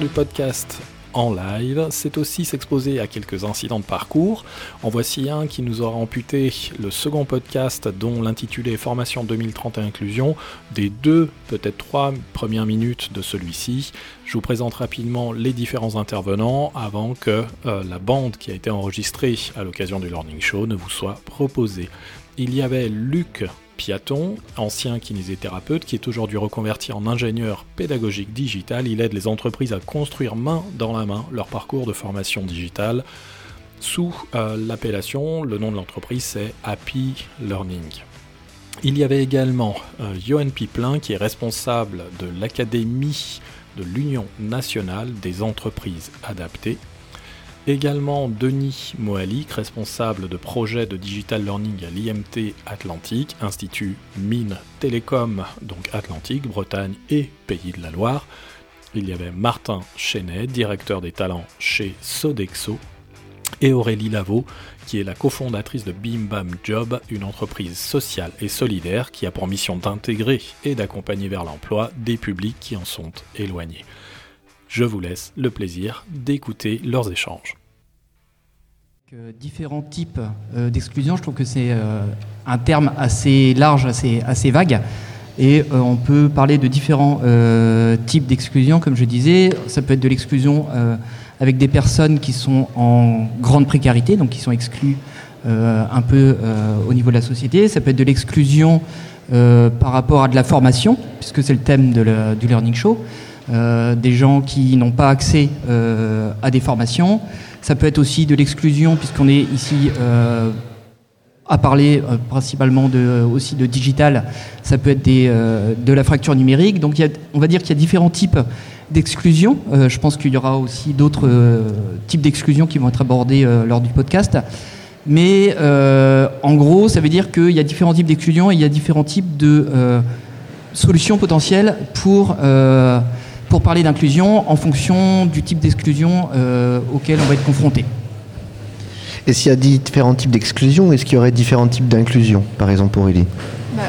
Du podcast en live, c'est aussi s'exposer à quelques incidents de parcours. En voici un qui nous aura amputé le second podcast dont l'intitulé Formation 2030 et Inclusion, des deux, peut-être trois premières minutes de celui-ci. Je vous présente rapidement les différents intervenants avant que euh, la bande qui a été enregistrée à l'occasion du Learning Show ne vous soit proposée. Il y avait Luc Piaton, ancien kinésithérapeute qui est aujourd'hui reconverti en ingénieur pédagogique digital. Il aide les entreprises à construire main dans la main leur parcours de formation digitale sous euh, l'appellation, le nom de l'entreprise c'est Happy Learning. Il y avait également euh, Johan Piplin qui est responsable de l'Académie de l'Union nationale des entreprises adaptées Également Denis Moalik, responsable de projet de digital learning à l'IMT Atlantique, Institut Mines Télécom, donc Atlantique, Bretagne et Pays de la Loire. Il y avait Martin Chenet, directeur des talents chez Sodexo, et Aurélie Lavaux, qui est la cofondatrice de Bim Bam Job, une entreprise sociale et solidaire qui a pour mission d'intégrer et d'accompagner vers l'emploi des publics qui en sont éloignés. Je vous laisse le plaisir d'écouter leurs échanges. Différents types euh, d'exclusion, je trouve que c'est euh, un terme assez large, assez, assez vague. Et euh, on peut parler de différents types d'exclusion, comme je disais. Ça peut être de l'exclusion avec des personnes qui sont en grande précarité, donc qui sont exclues un peu au niveau de la société. Ça peut être de l'exclusion par rapport à de la formation, puisque c'est le thème de du Learning Show. Des gens qui n'ont pas accès à des formations. Ça peut être aussi de l'exclusion, puisqu'on est ici euh, à parler euh, principalement aussi de digital. Ça peut être euh, de la fracture numérique. Donc on va dire qu'il y a différents types d'exclusion. je pense qu'il y aura aussi d'autres types d'exclusion qui vont être abordés lors du podcast. Mais en gros, ça veut dire qu'il y a différents types d'exclusion et il y a différents types de solutions potentielles pour pour parler d'inclusion en fonction du type d'exclusion euh, auquel on va être confronté. Et s'il y a différents types d'exclusion, est-ce qu'il y aurait différents types d'inclusion, par exemple Aurélie? Bah,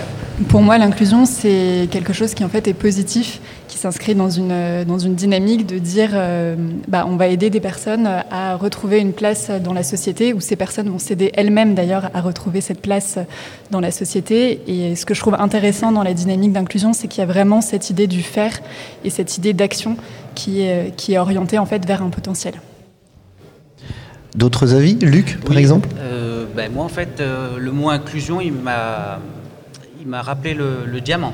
Pour moi, l'inclusion, c'est quelque chose qui en fait est positif s'inscrit dans une, dans une dynamique de dire euh, bah, on va aider des personnes à retrouver une place dans la société, ou ces personnes vont s'aider elles-mêmes d'ailleurs à retrouver cette place dans la société. Et ce que je trouve intéressant dans la dynamique d'inclusion, c'est qu'il y a vraiment cette idée du faire et cette idée d'action qui est, qui est orientée en fait vers un potentiel. D'autres avis? Luc, par exemple? Euh, ben Moi, en fait, euh, le mot inclusion, il m'a rappelé le diamant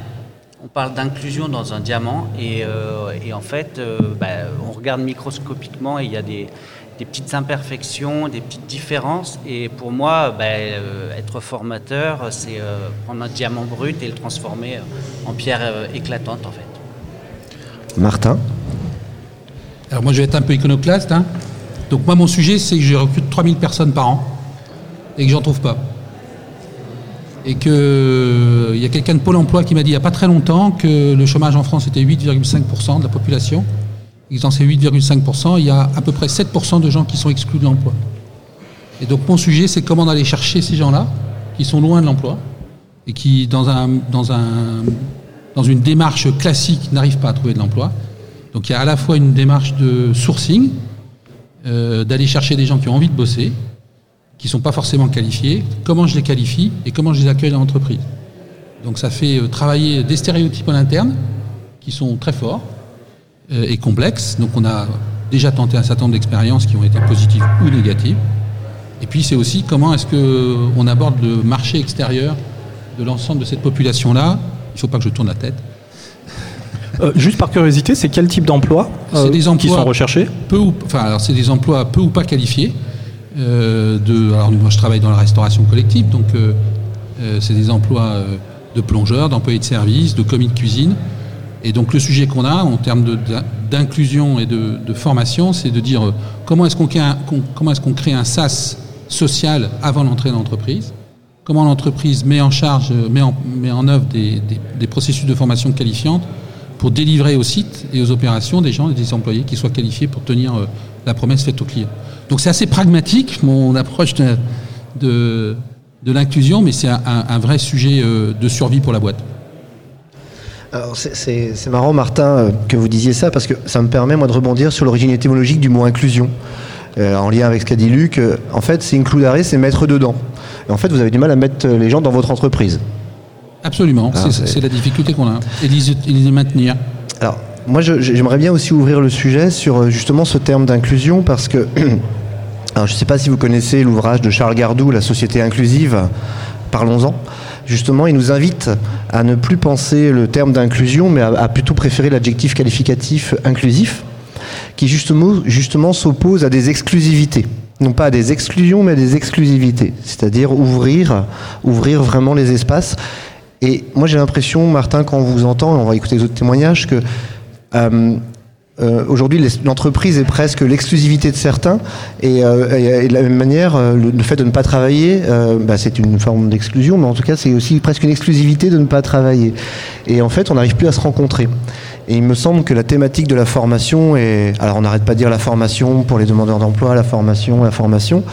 on parle d'inclusion dans un diamant et, euh, en fait, euh, bah, on regarde microscopiquement et il y a des, petites imperfections, des petites différences. Et pour moi, bah, euh, être formateur, c'est prendre un diamant brut et le transformer en pierre éclatante en fait. Martin? Alors moi je vais être un peu iconoclaste. Hein. Donc moi mon sujet c'est que je recrute 3000 personnes par an et que j'en trouve pas et qu'il euh, y a quelqu'un de Pôle emploi qui m'a dit il n'y a pas très longtemps que le chômage en France était 8,5% de la population. Et dans ces 8,5%, il y a à peu près 7% de gens qui sont exclus de l'emploi. Et donc mon sujet, c'est comment aller chercher ces gens-là, qui sont loin de l'emploi, et qui, dans, un, dans, un, dans une démarche classique, n'arrivent pas à trouver de l'emploi. Donc il y a à la fois une démarche de sourcing, euh, d'aller chercher des gens qui ont envie de bosser, qui ne sont pas forcément qualifiés, comment je les qualifie et comment je les accueille dans l'entreprise. Donc ça fait euh, travailler des stéréotypes en interne qui sont très forts euh, et complexes. Donc on a déjà tenté un certain nombre d'expériences qui ont été positives ou négatives. Et puis c'est aussi comment est-ce qu'on aborde le marché extérieur de l'ensemble de cette population-là. Il ne faut pas que je tourne la tête. Euh, juste par curiosité, c'est quel type d'emploi qui sont recherchés? peu ou, enfin, c'est des emplois peu ou pas qualifiés, euh, de, alors moi je travaille dans la restauration collective, donc euh, euh, c'est des emplois de plongeurs, d'employés de service, de commis de cuisine. Et donc le sujet qu'on a en termes d'inclusion et de, formation, c'est de dire comment est-ce qu'on crée, comment un SAS social avant l'entrée dans l'entreprise, comment l'entreprise met en charge, met en, œuvre des, des, processus de formation qualifiante pour délivrer au site et aux opérations des gens et des employés qui soient qualifiés pour tenir la promesse faite au client. Donc c'est assez pragmatique mon approche de, de, l'inclusion, mais c'est un, vrai sujet euh, de survie pour la boîte. Alors c'est- marrant, Martin, euh, que vous disiez ça, parce que ça me permet, moi, de rebondir sur l'origine étymologique du mot inclusion. Euh, en lien avec ce qu'a dit Luc, euh, en fait, c'est includare, c'est mettre dedans. Et en fait, vous avez du mal à mettre les gens dans votre entreprise. Absolument, Ah, c'est la difficulté qu'on a. Et les, et les maintenir. Alors, moi, j'aimerais bien aussi ouvrir le sujet sur euh, justement ce terme d'inclusion parce que, alors, je ne sais pas si vous connaissez l'ouvrage de Charles Gardou, La société inclusive, parlons-en. Justement, il nous invite à ne plus penser le terme d'inclusion, mais à, plutôt préférer l'adjectif qualificatif inclusif, qui justement, justement s'oppose à des exclusivités. Non pas à des exclusions, mais à des exclusivités. C'est-à-dire ouvrir, ouvrir vraiment les espaces. Et moi, j'ai l'impression, Martin, quand on vous entend, et on va écouter les autres témoignages, que euh, euh, aujourd'hui, l'entreprise est presque l'exclusivité de certains, et, euh, et- de la même manière, euh, le, fait de ne pas travailler, euh, bah, c'est une forme d'exclusion, mais en tout cas, c'est aussi presque une exclusivité de ne pas travailler. Et en fait, on n'arrive plus à se rencontrer. Et il me semble que la thématique de la formation est, alors on n'arrête pas de dire la formation pour les demandeurs d'emploi, la formation, la formation.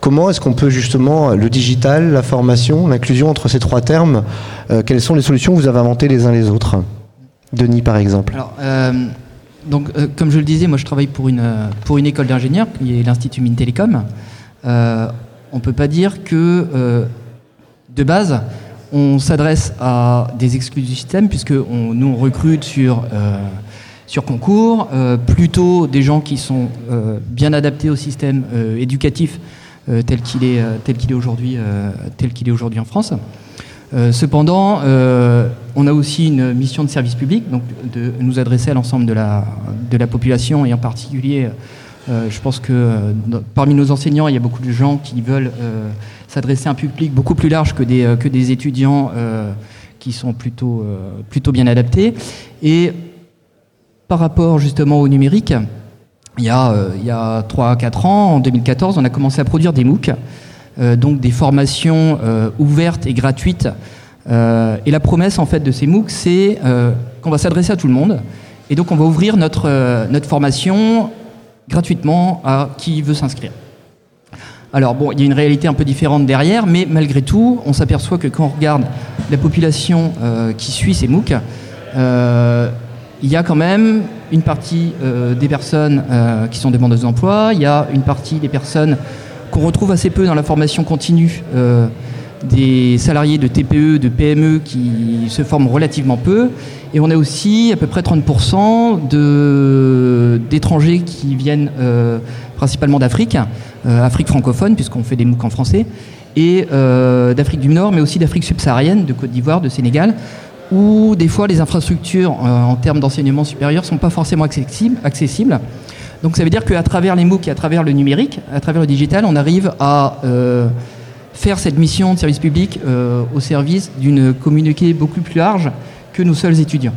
Comment est-ce qu'on peut justement le digital, la formation, l'inclusion entre ces trois termes euh, Quelles sont les solutions que vous avez inventées les uns les autres? Denis, par exemple. Alors, euh, donc, euh, comme je le disais, moi je travaille pour une, euh, pour une école d'ingénieurs, qui est l'Institut Mines Télécom. On ne peut pas dire que, de base, on s'adresse à des exclus du système, puisque nous on recrute sur, sur concours, plutôt des gens qui sont bien adaptés au système éducatif tel qu'il est, est aujourd'hui, tel qu'il est aujourd'hui en France. Euh, cependant, euh, on a aussi une mission de service public, donc de nous adresser à l'ensemble de la, population et en particulier, euh, je pense que parmi nos enseignants, il y a beaucoup de gens qui veulent s'adresser à un public beaucoup plus large que des, étudiants qui sont plutôt, bien adaptés. Et par rapport justement au numérique, il y a, euh, il y a 3-4 ans, en 2014, on a commencé à produire des MOOC, donc des formations euh, ouvertes et gratuites. Euh, et la promesse en fait de ces MOOC, c'est euh, qu'on va s'adresser à tout le monde. Et donc on va ouvrir notre, euh, notre formation gratuitement à qui veut s'inscrire. Alors bon, il y a une réalité un peu différente derrière, mais malgré tout, on s'aperçoit que quand on regarde la population euh, qui suit ces MOOC, euh, il y a quand même une partie euh, des personnes euh, qui sont demandeuses d'emploi, il y a une partie des personnes qu'on retrouve assez peu dans la formation continue, euh, des salariés de TPE, de PME qui se forment relativement peu, et on a aussi à peu près 30% de- d'étrangers qui viennent euh, principalement d'Afrique, euh, Afrique francophone, puisqu'on fait des MOOC en français, et d'Afrique du Nord, mais aussi d'Afrique subsaharienne, de Côte d'Ivoire, de Sénégal, où des fois les infrastructures en termes d'enseignement supérieur sont pas forcément accessibles. Donc ça veut dire qu'à travers les MOOC et à travers le numérique, à travers le digital, on arrive à euh, faire cette mission de service public euh, au service d'une communauté beaucoup plus large que nos seuls étudiants.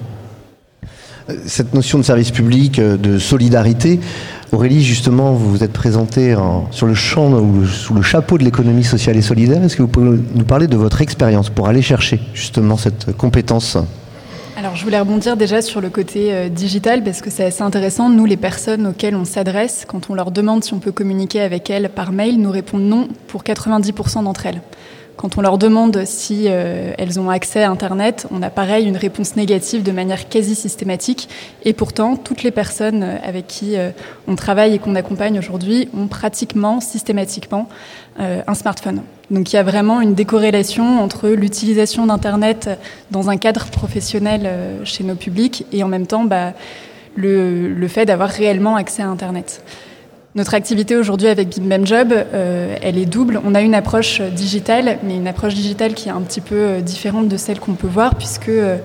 Cette notion de service public, euh, de solidarité, Aurélie, justement, vous vous êtes présentée en- sur le champ ou sous le chapeau de l'économie sociale et solidaire. Est-ce que vous pouvez nous parler de votre expérience pour aller chercher justement cette compétence Alors, je voulais rebondir déjà sur le côté euh, digital parce que c'est assez intéressant. Nous, les personnes auxquelles on s'adresse, quand on leur demande si on peut communiquer avec elles par mail, nous répondent non pour 90% d'entre elles. Quand on leur demande si euh, elles ont accès à Internet, on a pareil une réponse négative de manière quasi systématique. Et pourtant, toutes les personnes euh, avec qui on travaille et qu'on accompagne aujourd'hui ont pratiquement systématiquement un smartphone. Donc il y a vraiment une décorrélation entre l'utilisation d'Internet dans un cadre professionnel euh, chez nos publics et en même temps bah, le, fait d'avoir réellement accès à Internet. Notre activité aujourd'hui avec Job, euh, elle est double. On a une approche digitale, mais une approche digitale qui est un petit peu euh, différente de celle qu'on peut voir, puisque euh,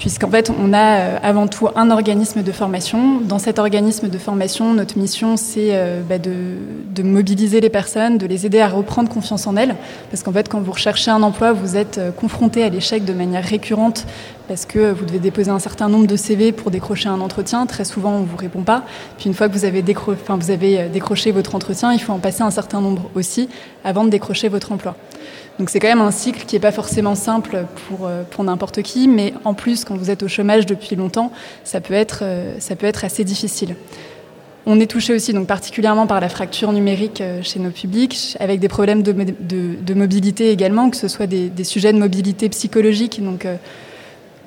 puisqu'en fait, on a euh, avant tout un organisme de formation. Dans cet organisme de formation, notre mission, c'est euh, bah, de, de mobiliser les personnes, de les aider à reprendre confiance en elles, parce qu'en fait, quand vous recherchez un emploi, vous êtes euh, confronté à l'échec de manière récurrente, parce que vous devez déposer un certain nombre de CV pour décrocher un entretien. Très souvent, on vous répond pas. Puis une fois que vous avez, décro enfin, vous avez décroché votre entretien, il faut en passer un certain nombre aussi avant de décrocher votre emploi. Donc c'est quand même un cycle qui n'est pas forcément simple pour, euh, pour n'importe qui, mais en plus, quand vous êtes au chômage depuis longtemps, ça peut être, euh, assez difficile. On est touché aussi donc particulièrement par la fracture numérique euh, chez nos publics, avec des problèmes de, de, mobilité également, que ce soit des, sujets de mobilité psychologique, donc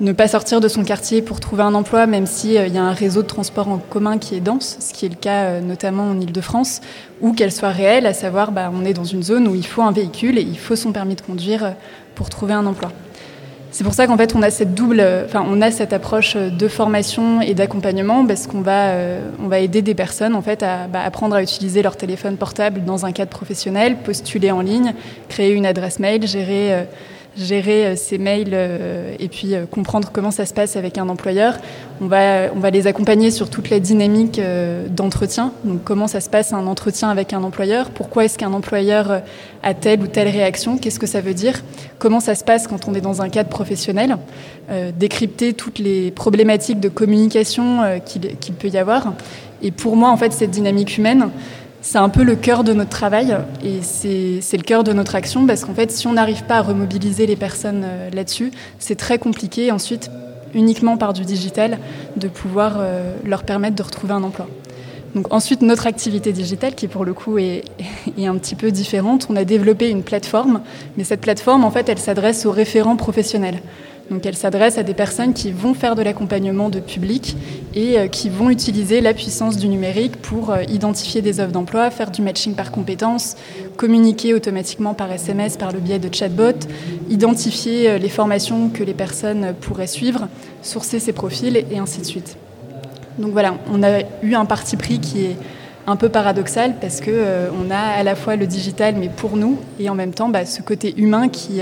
ne pas sortir de son quartier pour trouver un emploi, même s'il il y a un réseau de transport en commun qui est dense, ce qui est le cas notamment en Ile-de-France, ou qu'elle soit réelle, à savoir bah, on est dans une zone où il faut un véhicule et il faut son permis de conduire pour trouver un emploi. C'est pour ça qu'en fait on a cette double, enfin on a cette approche de formation et d'accompagnement parce qu'on va, on va aider des personnes en fait à bah, apprendre à utiliser leur téléphone portable dans un cadre professionnel, postuler en ligne, créer une adresse mail, gérer gérer euh, ces mails euh, et puis euh, comprendre comment ça se passe avec un employeur. On va, on va les accompagner sur toute la dynamique d'entretien. Donc comment ça se passe un entretien avec un employeur? Pourquoi est-ce qu'un employeur a telle ou telle réaction? Qu'est-ce que ça veut dire? Comment ça se passe quand on est dans un cadre professionnel? Décrypter toutes les problématiques de communication qu'il peut y avoir. Et pour moi, en fait, cette dynamique humaine, c'est un peu le cœur de notre travail et c'est le cœur de notre action parce qu'en fait, si on n'arrive pas à remobiliser les personnes euh, là-dessus, c'est très compliqué ensuite, uniquement par du digital, de pouvoir euh, leur permettre de retrouver un emploi. Donc ensuite, notre activité digitale, qui pour le coup est, est, un petit peu différente, on a développé une plateforme, mais cette plateforme, en fait, elle s'adresse aux référents professionnels. Donc elle s'adresse à des personnes qui vont faire de l'accompagnement de public et euh, qui vont utiliser la puissance du numérique pour euh, identifier des offres d'emploi, faire du matching par compétences, communiquer automatiquement par SMS par le biais de chatbot, identifier euh, les formations que les personnes pourraient suivre, sourcer ces profils et ainsi de suite. Donc voilà, on a eu un parti pris qui est un peu paradoxal parce que on a à la fois le digital mais pour nous et en même temps bah, ce côté humain qui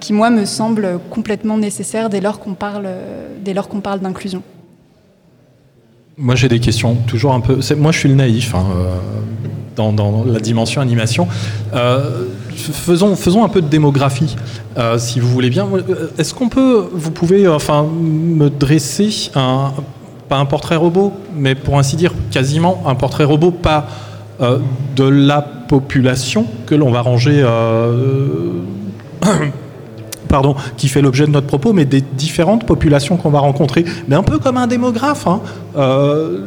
qui moi me semble complètement nécessaire dès lors qu'on parle, dès lors qu'on parle d'inclusion. Moi j'ai des questions toujours un peu. Moi je suis le naïf hein, euh, dans, la dimension animation. Euh, faisons, faisons un peu de démographie, euh, si vous voulez bien. Est-ce qu'on peut, vous pouvez, enfin, me dresser un, pas un portrait robot, mais pour ainsi dire quasiment un portrait robot, pas de la population que l'on va ranger pardon, qui fait l'objet de notre propos, mais des différentes populations qu'on va rencontrer. Mais un peu comme un démographe. Hein. Euh,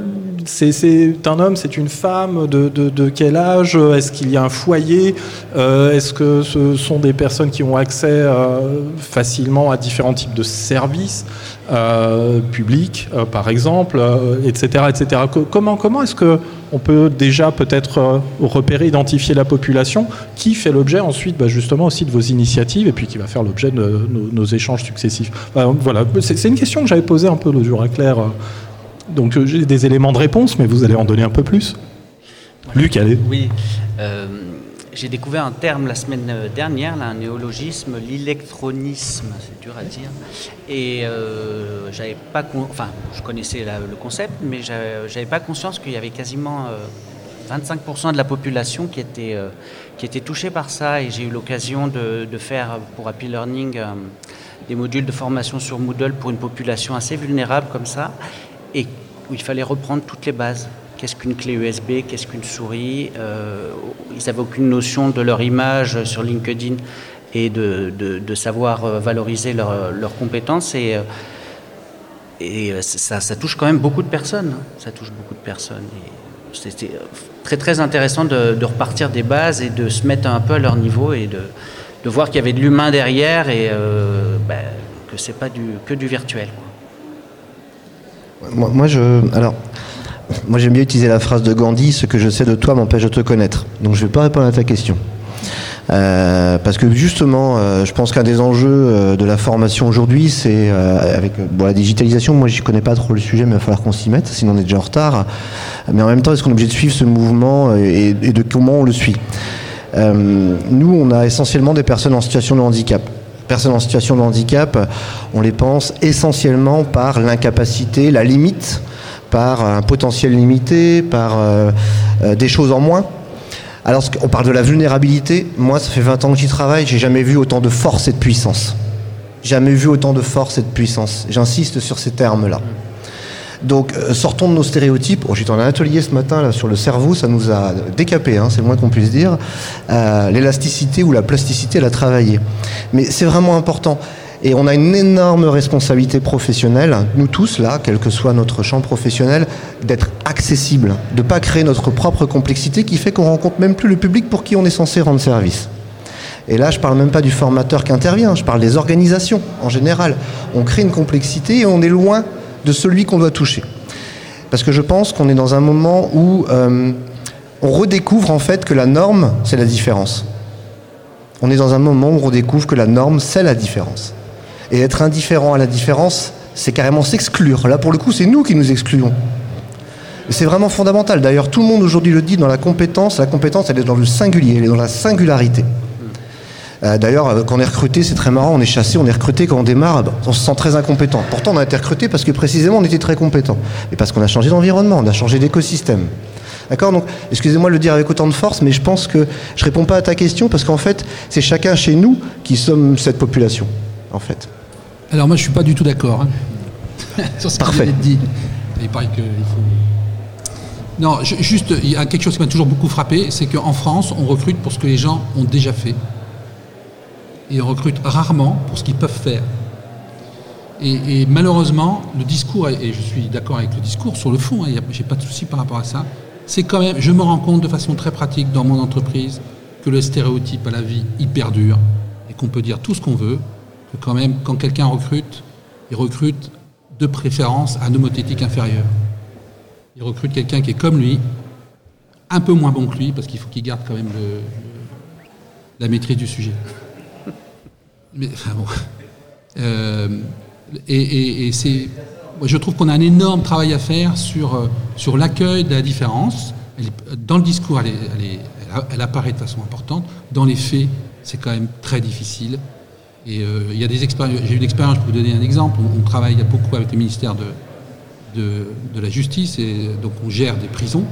c'est un homme, c'est une femme, de, quel âge? Est-ce qu'il y a un foyer? Euh, Est-ce que ce sont des personnes qui ont accès euh, facilement à différents types de services euh, publics, par exemple, etc., etc. Comment, comment est-ce qu'on peut déjà peut-être repérer, identifier la population qui fait l'objet ensuite bah, justement aussi de vos initiatives et puis qui va faire l'objet de nos, échanges successifs? Voilà, c'est une question que j'avais posée un peu le jour à Claire donc euh, j'ai des éléments de réponse, mais vous allez en donner un peu plus. Luc, allez. Oui. Euh, j'ai découvert un terme la semaine dernière, un néologisme, l'électronisme, c'est dur à dire. Et euh, j'avais pas, enfin, je connaissais le concept, mais j'avais pas conscience qu'il y avait quasiment 25% de la population qui était, qui était touchée par ça. Et j'ai eu l'occasion de, de, faire pour Happy Learning des modules de formation sur Moodle pour une population assez vulnérable comme ça et où il fallait reprendre toutes les bases. Qu'est-ce qu'une clé USB Qu'est-ce qu'une souris? Euh, Ils n'avaient aucune notion de leur image sur LinkedIn et de, savoir euh, valoriser leurs compétences. Et, euh, ça, touche quand même beaucoup de personnes. Hein. Ça touche beaucoup de personnes. C'était très très intéressant de, repartir des bases et de se mettre un peu à leur niveau et de, voir qu'il y avait de l'humain derrière et euh, ben, que pas que du virtuel. Moi, je. Alors. Moi, j'aime bien utiliser la phrase de Gandhi Ce que je sais de toi m'empêche de te connaître. Donc, je ne vais pas répondre à ta question. Euh, parce que justement, euh, je pense qu'un des enjeux euh, de la formation aujourd'hui, c'est avec la digitalisation. Moi, je connais pas trop le sujet, mais il va falloir qu'on s'y mette, sinon on est déjà en retard. Mais en même temps, est-ce qu'on est obligé de suivre ce mouvement et de comment on le suit? Nous, on a essentiellement des personnes en situation de handicap personnes en situation de handicap, on les pense essentiellement par l'incapacité, la limite, par un potentiel limité, par euh, euh, des choses en moins. Alors on parle de la vulnérabilité, moi ça fait 20 ans que j'y travaille, j'ai jamais vu autant de force et de puissance. Jamais vu autant de force et de puissance. J'insiste sur ces termes-là. Donc euh, sortons de nos stéréotypes. Oh, J'étais en atelier ce matin là, sur le cerveau, ça nous a décapé, hein, c'est le moins qu'on puisse dire. Euh, l'élasticité ou la plasticité, elle a travaillé. Mais c'est vraiment important. Et on a une énorme responsabilité professionnelle, nous tous là, quel que soit notre champ professionnel, d'être accessible, de ne pas créer notre propre complexité qui fait qu'on rencontre même plus le public pour qui on est censé rendre service. Et là, je ne parle même pas du formateur qui intervient, je parle des organisations en général. On crée une complexité et on est loin de celui qu'on doit toucher. Parce que je pense qu'on est dans un moment où euh, on redécouvre en fait que la norme, c'est la différence. On est dans un moment où on redécouvre que la norme, c'est la différence. Et être indifférent à la différence, c'est carrément s'exclure. Là, pour le coup, c'est nous qui nous excluons. C'est vraiment fondamental. D'ailleurs, tout le monde aujourd'hui le dit dans la compétence. La compétence, elle est dans le singulier, elle est dans la singularité. Euh, d'ailleurs, euh, quand on est recruté, c'est très marrant, on est chassé, on est recruté, quand on démarre, on se sent très incompétent. Pourtant, on a été recruté parce que précisément, on était très compétent. Et parce qu'on a changé d'environnement, on a changé d'écosystème. D'accord? Donc, excusez-moi de le dire avec autant de force, mais je pense que je réponds pas à ta question parce qu'en fait, c'est chacun chez nous qui sommes cette population, en fait. Alors moi, je suis pas du tout d'accord hein, sur ce Parfait. dit. Il paraît qu'il faut non, juste, il y a quelque chose qui m'a toujours beaucoup frappé, c'est qu'en France, on recrute pour ce que les gens ont déjà fait. Et on recrute rarement pour ce qu'ils peuvent faire. Et, malheureusement, le discours, et je suis d'accord avec le discours sur le fond, hein, j'ai pas de souci par rapport à ça, c'est quand même, je me rends compte de façon très pratique dans mon entreprise que le stéréotype à la vie, il perdure, et qu'on peut dire tout ce qu'on veut, que quand même, quand quelqu'un recrute, il recrute de préférence un homothétique inférieur. Il recrute quelqu'un qui est comme lui, un peu moins bon que lui, parce qu'il faut qu'il garde quand même la maîtrise du sujet. Bon. Euh, et, c'est, je trouve qu'on a un énorme travail à faire sur, euh, l'accueil de la différence. dans le discours, elle, apparaît de façon importante. Dans les faits, c'est quand même très difficile. Euh. J'ai eu une expérience, je vous donner un exemple. On, on travaille beaucoup avec le ministère de, la justice et donc on gère des prisons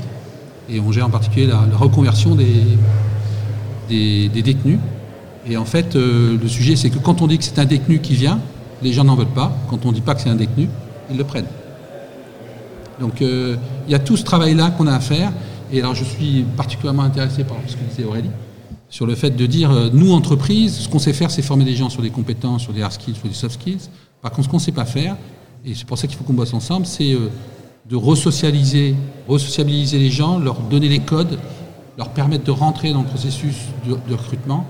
et on gère en particulier la, reconversion des, détenus. Et en fait, euh, le sujet, c'est que quand on dit que c'est un détenu qui vient, les gens n'en veulent pas. Quand on ne dit pas que c'est un détenu, ils le prennent. Donc euh, il y a tout ce travail-là qu'on a à faire. Et alors je suis particulièrement intéressé par ce que disait Aurélie, sur le fait de dire, euh, nous, entreprises, ce qu'on sait faire, c'est former des gens sur des compétences, sur des hard skills, sur des soft skills. Par contre, ce qu'on ne sait pas faire, et c'est pour ça qu'il faut qu'on bosse ensemble, c'est de resocialiser, resociabiliser les gens, leur donner les codes, leur permettre de rentrer dans le processus de, recrutement.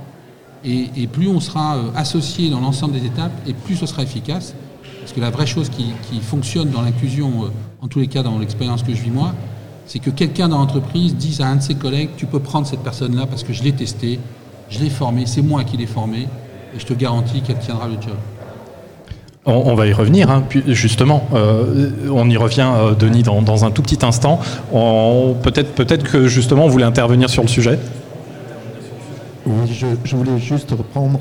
Et, plus on sera euh, associé dans l'ensemble des étapes, et plus ce sera efficace. Parce que la vraie chose qui, fonctionne dans l'inclusion, euh, en tous les cas dans l'expérience que je vis moi, c'est que quelqu'un dans l'entreprise dise à un de ses collègues, tu peux prendre cette personne-là parce que je l'ai testé, je l'ai formé, c'est moi qui l'ai formé, et je te garantis qu'elle tiendra le job. On, va y revenir, hein, justement. Euh, on y revient, Denis, dans, un tout petit instant. Peut-être peut que, justement, on voulait intervenir sur le sujet? Oui, je, voulais juste reprendre.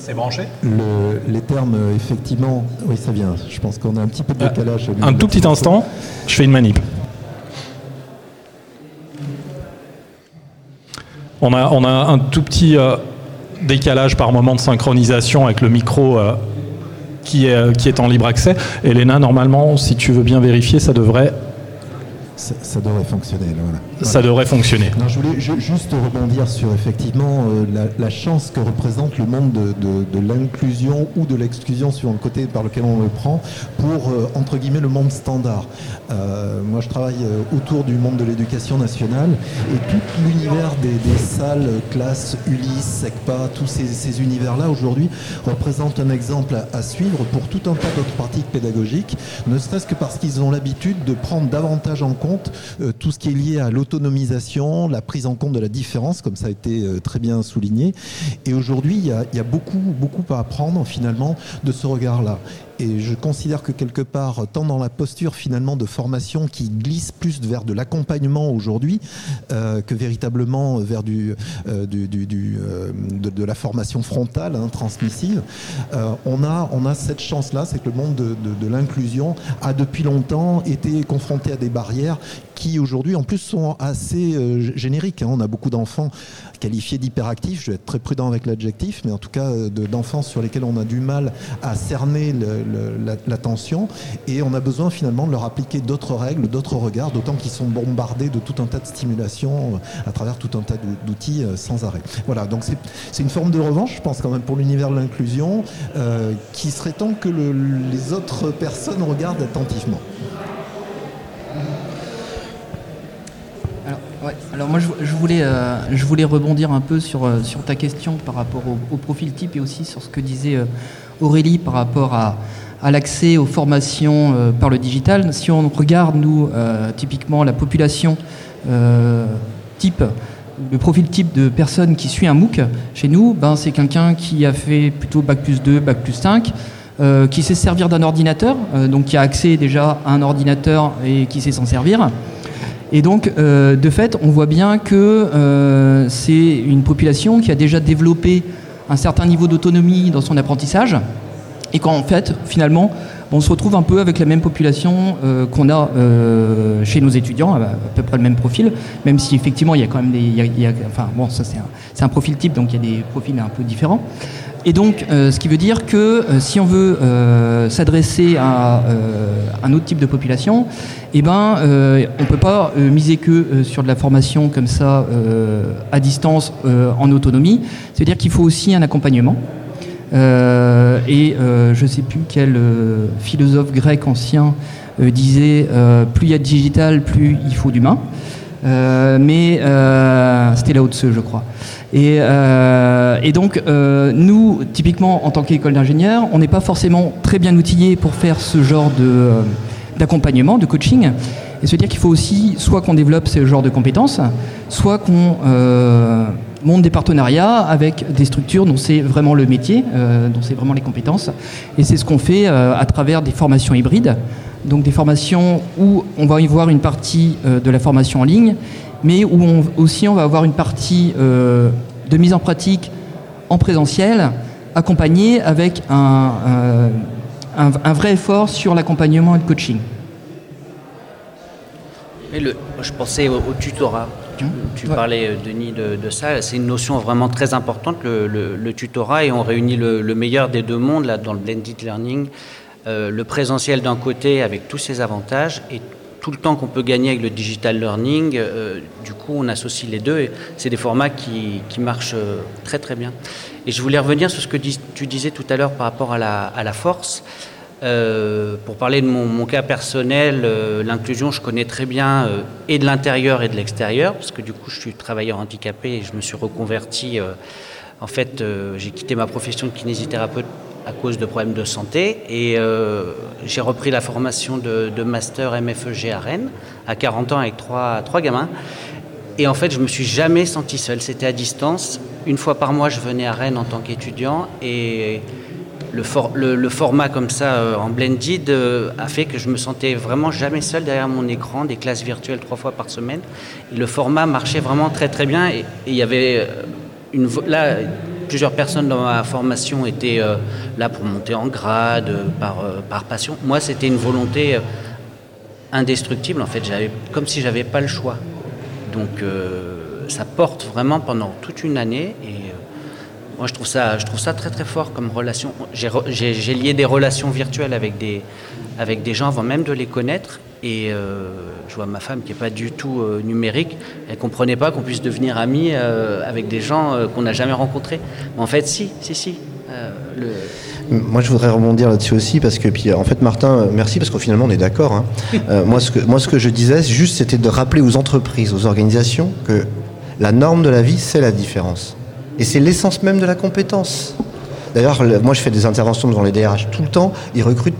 C'est branché Les termes, effectivement. Oui, ça vient. Je pense qu'on a un petit peu de décalage. un tout petit instant, je fais une manip. On a, on a un tout petit euh, décalage par moment de synchronisation avec le micro qui est, qui est en libre accès. Elena, normalement, si tu veux bien vérifier, ça devrait ça, devrait fonctionner. Voilà. Ça devrait fonctionner. je voulais juste rebondir sur effectivement euh, la, chance que représente le monde de, l'inclusion ou de l'exclusion, sur le côté par lequel on le prend, pour euh, entre guillemets le monde standard. Euh, moi, je travaille autour du monde de l'éducation nationale et tout l'univers des, salles, classes, Ulysse, SECPA, tous ces, univers-là aujourd'hui représentent un exemple à, suivre pour tout un tas d'autres pratiques pédagogiques, ne serait-ce que parce qu'ils ont l'habitude de prendre davantage en compte euh, tout ce qui est lié à l'autonomisation, la prise en compte de la différence, comme ça a été euh, très bien souligné. Et aujourd'hui, il y a, y a beaucoup, beaucoup à apprendre finalement de ce regard-là. Et je considère que quelque part, tant dans la posture finalement de formation qui glisse plus vers de l'accompagnement aujourd'hui euh, que véritablement vers du, euh, du, du, euh, de, la formation frontale, hein, transmissive, on, a, on a cette chance-là, c'est que le monde de, de l'inclusion a depuis longtemps été confronté à des barrières qui aujourd'hui en plus sont assez génériques. Hein. On a beaucoup d'enfants qualifiés d'hyperactifs, je vais être très prudent avec l'adjectif, mais en tout cas d'enfants sur lesquels on a du mal à cerner l'attention et on a besoin finalement de leur appliquer d'autres règles, d'autres regards, d'autant qu'ils sont bombardés de tout un tas de stimulations euh, à travers tout un tas d'outils euh, sans arrêt. Voilà, donc c'est une forme de revanche, je pense quand même pour l'univers de l'inclusion, euh, qui serait temps que les autres personnes regardent attentivement. Alors moi je, voulais, euh, je voulais rebondir un peu sur, euh, ta question par rapport au, profil type et aussi sur ce que disait euh, Aurélie par rapport à, à l'accès aux formations par le digital. Si on regarde, nous, typiquement la population type, le profil type de personne qui suit un MOOC chez nous, ben, c'est quelqu'un qui a fait plutôt Bac plus 2, Bac plus 5, qui sait servir d'un ordinateur, donc qui a accès déjà à un ordinateur et qui sait s'en servir. Et donc, euh, de fait, on voit bien que euh, c'est une population qui a déjà développé un certain niveau d'autonomie dans son apprentissage, et qu'en fait, finalement, on se retrouve un peu avec la même population euh, qu'on a chez nos étudiants, à, peu près le même profil, même si effectivement il y a quand même des, enfin bon, ça c'est un, un, profil type, donc il y a des profils un peu différents. Et donc, ce qui veut dire que si on veut s'adresser à un autre type de population, eh ben, euh, on ne peut pas euh, miser que euh, sur de la formation comme ça à distance en autonomie. C'est-à-dire qu'il faut aussi un accompagnement. et je ne sais plus quel philosophe grec ancien disait plus il y a de digital, plus il faut d'humain. mais c'était là haut je crois. Et, et donc, nous, typiquement, en tant qu'école d'ingénieurs, on n'est pas forcément très bien outillés pour faire ce genre de d'accompagnement, de coaching, et se dire qu'il faut aussi soit qu'on développe ce genre de compétences, soit qu'on euh, monte des partenariats avec des structures dont c'est vraiment le métier, euh, dont c'est vraiment les compétences. Et c'est ce qu'on fait euh, à travers des formations hybrides, donc des formations où on va y voir une partie de la formation en ligne, mais où on, aussi on va avoir une partie de mise en pratique en présentiel, accompagnée avec un un, vrai effort sur l'accompagnement et le coaching. le, je pensais au, tutorat. Tu, parlais, euh, Denis, de, ça. C'est une notion vraiment très importante, le, tutorat, et on réunit le, meilleur des deux mondes là, dans le blended learning. Euh, le présentiel d'un côté avec tous ses avantages et tout le temps qu'on peut gagner avec le digital learning, euh, du coup on associe les deux et c'est des formats qui, qui marchent très très bien. Et je voulais revenir sur ce que tu disais tout à l'heure par rapport à la, force. Euh, pour parler de mon, cas personnel, euh, l'inclusion, je connais très bien euh, et de l'intérieur et de l'extérieur, parce que du coup, je suis travailleur handicapé et je me suis reconverti. en fait, j'ai quitté ma profession de kinésithérapeute à cause de problèmes de santé et j'ai repris la formation de, master MFEG à Rennes à 40 ans avec trois, gamins. Et en fait, je me suis jamais senti seul. C'était à distance. Une fois par mois, je venais à Rennes en tant qu'étudiant et le, format comme ça euh, en blended euh, a fait que je me sentais vraiment jamais seul derrière mon écran, des classes virtuelles trois fois par semaine. le format marchait vraiment très très bien et il y avait euh, une, là plusieurs personnes dans ma formation étaient là pour monter en grade par, par passion. Moi, c'était une volonté indestructible en fait. Comme si j'avais pas le choix. Donc euh, ça porte vraiment pendant toute une année et euh, moi je trouve ça, je trouve ça très très fort comme relation. J'ai lié des relations virtuelles avec des, avec des gens avant même de les connaître et euh, je vois ma femme qui n'est pas du tout numérique, elle ne comprenait pas qu'on puisse devenir amie avec des gens qu'on n'a jamais rencontrés. Mais en fait, si, si, si. Le, moi, je voudrais rebondir là-dessus aussi parce que, puis, en fait, Martin, euh, merci parce qu'au finalement, on est d'accord. Hein. Euh, moi, ce que, moi, ce que je disais, juste, c'était de rappeler aux entreprises, aux organisations, que la norme de la vie, c'est la différence. Et c'est l'essence même de la compétence. D'ailleurs, moi, je fais des interventions devant les DRH tout le temps. Ils recrutent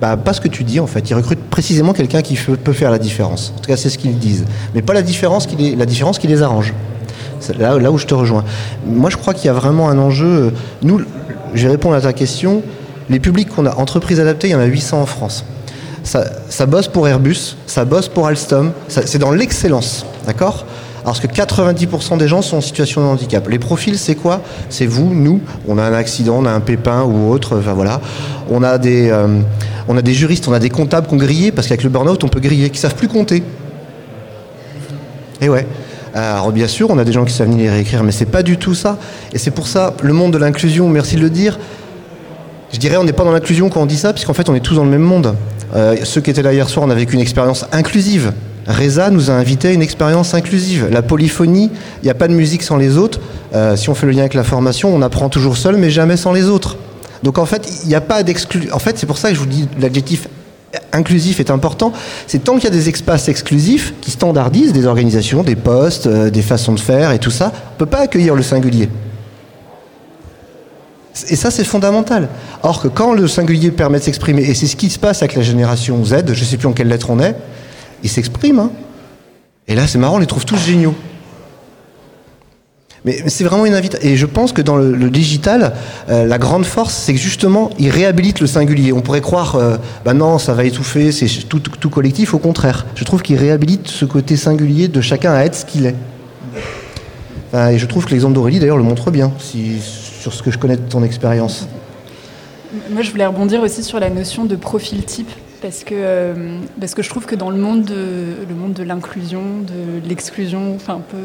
bah, pas ce que tu dis en fait. Ils recrutent précisément quelqu'un qui peut faire la différence. En tout cas, c'est ce qu'ils disent. Mais pas la différence qui les, arrange. Là, là où je te rejoins. Moi, je crois qu'il y a vraiment un enjeu. Euh, nous, je vais répondre à ta question. Les publics qu'on a, entreprises adaptées, il y en a 800 en France. Ça, bosse pour Airbus, ça bosse pour Alstom, c'est dans l'excellence, d'accord? Parce que 90% des gens sont en situation de handicap. Les profils, c'est quoi? C'est vous, nous. On a un accident, on a un pépin ou autre. Enfin voilà. On a des, euh, on a des juristes, on a des comptables qui ont grillé parce qu'avec le burn-out, on peut griller, qui savent plus compter. Et ouais. Alors bien sûr, on a des gens qui savent venir les réécrire, mais c'est pas du tout ça. Et c'est pour ça, le monde de l'inclusion, merci de le dire, je dirais on n'est pas dans l'inclusion quand on dit ça, puisqu'en fait on est tous dans le même monde. Euh, ceux qui étaient là hier soir, on a une expérience inclusive. Reza nous a invité à une expérience inclusive. La polyphonie, il n'y a pas de musique sans les autres. Euh, si on fait le lien avec la formation, on apprend toujours seul, mais jamais sans les autres. Donc en fait, il n'y a pas d'exclusion. En fait, c'est pour ça que je vous dis l'adjectif inclusif est important, c'est tant qu'il y a des espaces exclusifs qui standardisent des organisations, des postes, euh, des façons de faire et tout ça, on ne peut pas accueillir le singulier. Et ça, c'est fondamental. Or que quand le singulier permet de s'exprimer, et c'est ce qui se passe avec la génération Z, je ne sais plus en quelle lettre on est, ils s'expriment. Hein. Et là, c'est marrant, on les trouve tous géniaux. Mais, c'est vraiment une invitation. Et je pense que dans le, digital, euh, la grande force, c'est que justement, il réhabilite le singulier. On pourrait croire, euh, bah non, ça va étouffer, c'est tout, collectif. Au contraire, je trouve qu'il réhabilite ce côté singulier de chacun à être ce qu'il est. et je trouve que l'exemple d'Aurélie, d'ailleurs, le montre bien. Sur ce que je connais de ton expérience. Moi, je voulais rebondir aussi sur la notion de profil type. Parce que, euh, parce que je trouve que dans le monde de, le monde de l'inclusion, de l'exclusion, enfin peu,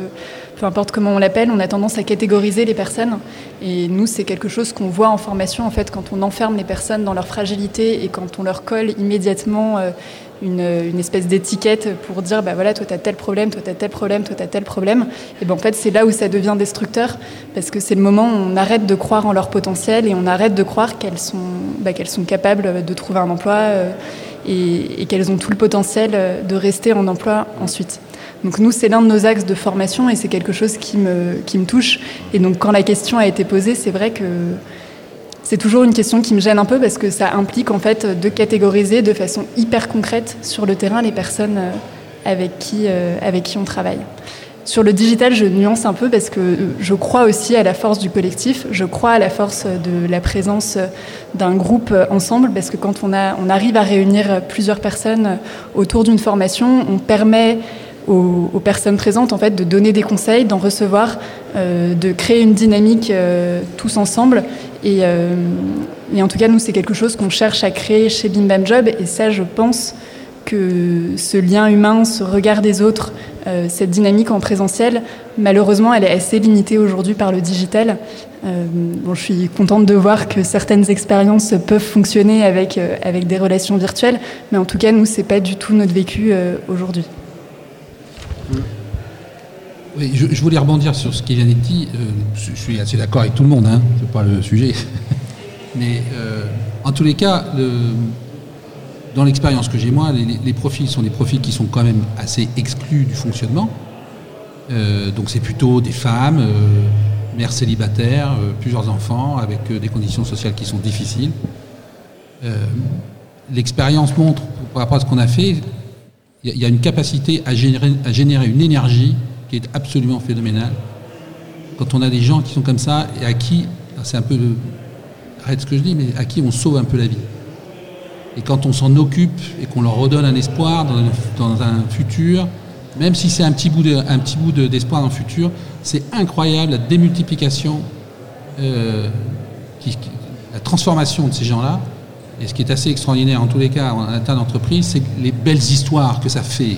peu importe comment on l'appelle, on a tendance à catégoriser les personnes. Et nous, c'est quelque chose qu'on voit en formation, en fait, quand on enferme les personnes dans leur fragilité et quand on leur colle immédiatement euh, une, espèce d'étiquette pour dire bah voilà toi tu as tel problème, toi tu as tel problème, toi tu as tel problème et ben en fait c'est là où ça devient destructeur parce que c'est le moment où on arrête de croire en leur potentiel et on arrête de croire qu'elles sont bah, qu'elles sont capables de trouver un emploi euh, et, qu'elles ont tout le potentiel de rester en emploi ensuite. Donc nous, c'est l'un de nos axes de formation et c'est quelque chose qui me, qui me touche. Et donc quand la question a été posée, c'est vrai que c'est toujours une question qui me gêne un peu parce que ça implique en fait de catégoriser de façon hyper concrète sur le terrain les personnes euh, avec qui, euh, avec qui on travaille. Sur le digital, je nuance un peu parce que je crois aussi à la force du collectif, je crois à la force de la présence d'un groupe ensemble parce que quand on, arrive à réunir plusieurs personnes autour d'une formation, on permet aux, personnes présentes en fait de donner des conseils, d'en recevoir, euh, de créer une dynamique tous ensemble euh, et, en tout cas, nous, c'est quelque chose qu'on cherche à créer chez Bim Bam Job. Et ça, je pense que ce lien humain, ce regard des autres, euh, cette dynamique en présentiel, malheureusement, elle est assez limitée aujourd'hui par le digital. Euh, bon, je suis contente de voir que certaines expériences peuvent fonctionner avec, avec des relations virtuelles, mais en tout cas, nous, c'est pas du tout notre vécu aujourd'hui. Oui, je, voulais rebondir sur ce qui vient d'être dit. Euh, je, suis assez d'accord avec tout le monde, hein, c'est pas le sujet. Mais euh, en tous les cas, dans l'expérience que j'ai moi, les, profils sont des profils qui sont quand même assez exclus du fonctionnement. Euh, donc c'est plutôt des femmes, mères célibataires, plusieurs enfants, avec des conditions sociales qui sont difficiles. L'expérience montre, par rapport à ce qu'on a fait, il y, a une capacité à générer, à générer une énergie qui est absolument phénoménal. Quand on a des gens qui sont comme ça et à qui, c'est un peu, arrête ce que je dis, mais à qui on sauve un peu la vie. Et quand on s'en occupe et qu'on leur redonne un espoir dans, un futur, même si c'est un petit bout d'espoir dans le futur, c'est incroyable la démultiplication, euh, la transformation de ces gens-là. Et ce qui est assez extraordinaire en tous les cas en interne d'entreprise, c'est les belles histoires que ça fait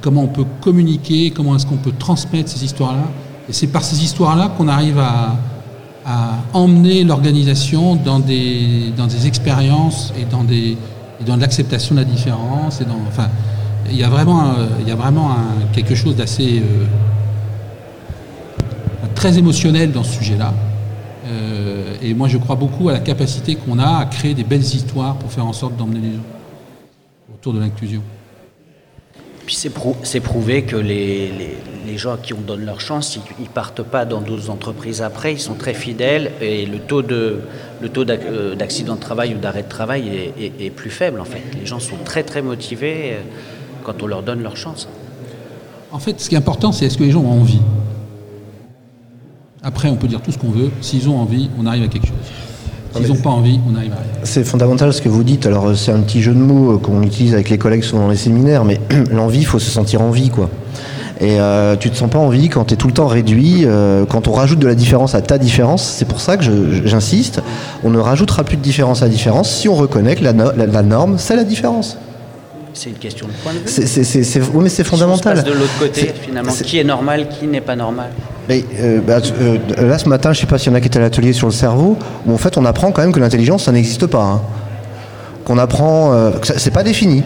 comment on peut communiquer, comment est-ce qu'on peut transmettre ces histoires-là. Et c'est par ces histoires-là qu'on arrive à, emmener l'organisation dans des, dans des expériences et dans, des, dans l'acceptation de la différence. Enfin, il y a vraiment, il y a vraiment quelque chose d'assez euh, très émotionnel dans ce sujet-là. Euh, et moi, je crois beaucoup à la capacité qu'on a à créer des belles histoires pour faire en sorte d'emmener les gens autour de l'inclusion. Puis c'est prouvé que les, gens à qui on donne leur chance, ils, ne partent pas dans d'autres entreprises après, ils sont très fidèles et le taux de le taux euh, d'accident de travail ou d'arrêt de travail est, plus faible en fait. Les gens sont très très motivés euh, quand on leur donne leur chance. En fait, ce qui est important, c'est est-ce que les gens ont envie? Après, on peut dire tout ce qu'on veut. S'ils ont envie, on arrive à quelque chose. S'ils n'ont pas envie, on arrive à rien. C'est fondamental ce que vous dites. Alors, c'est un petit jeu de mots qu'on utilise avec les collègues souvent dans les séminaires, mais l'envie, il faut se sentir en vie, quoi. Et euh, tu te sens pas en vie quand tu es tout le temps réduit, euh, quand on rajoute de la différence à ta différence. C'est pour ça que j'insiste, on ne rajoutera plus de différence à différence si on reconnaît que la, la norme, c'est la différence. C'est une question de point de vue. C'est, oui, mais c'est fondamental. Se passe de l'autre côté, finalement, qui est normal, qui n'est pas normal. Euh, bah, euh, là, ce matin, je ne sais pas s'il y en a qui étaient à l'atelier sur le cerveau, en fait, on apprend quand même que l'intelligence, ça n'existe pas. Hein. Qu'on apprend, euh, c'est pas défini.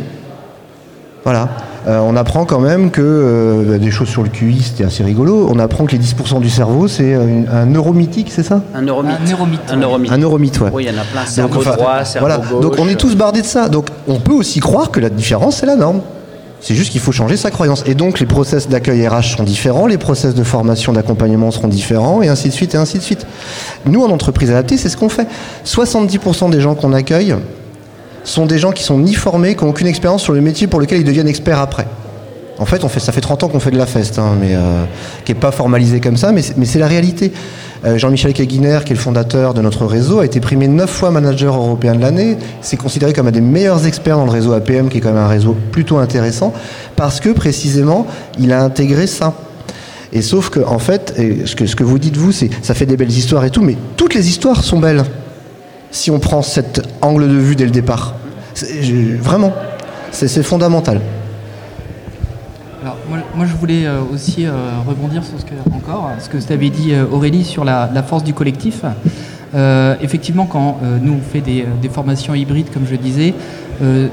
Voilà. Euh, on apprend quand même que euh, des choses sur le QI, c'était assez rigolo. On apprend que les 10% du cerveau, c'est euh, un neuromythique, c'est ça? Un neuromythe. Un neuromythe, Un ouais. neuromythe. Un neuromythe, ouais. Oui, il y en a plein. Donc, Cerveau enfin, droit, cerveau voilà. gauche. Donc on est tous bardés de ça. Donc on peut aussi croire que la différence, c'est la norme. C'est juste qu'il faut changer sa croyance. Et donc les process d'accueil RH sont différents, les process de formation, d'accompagnement seront différents, et ainsi de suite, et ainsi de suite. Nous, en entreprise adaptée, c'est ce qu'on fait. 70% des gens qu'on accueille sont des gens qui sont ni formés, qui n'ont aucune expérience sur le métier pour lequel ils deviennent experts après. En fait, on fait, ça fait 30 ans qu'on fait de la feste, hein, mais euh, qui n'est pas formalisé comme ça, mais c'est, la réalité. Euh, Jean-Michel Keguiner, qui est le fondateur de notre réseau, a été primé 9 fois manager européen de l'année. C'est considéré comme un des meilleurs experts dans le réseau APM, qui est quand même un réseau plutôt intéressant, parce que précisément, il a intégré ça. Et sauf que, en fait, et ce, que, ce que vous dites vous, c'est ça fait des belles histoires et tout, mais toutes les histoires sont belles si on prend cet angle de vue dès le départ. Vraiment, c'est, fondamental. Alors, moi, je voulais euh, aussi euh, rebondir sur ce que, encore, ce que tu avais dit, euh, Aurélie, sur la, force du collectif. Effectivement, quand nous, on fait des, des formations hybrides, comme je disais,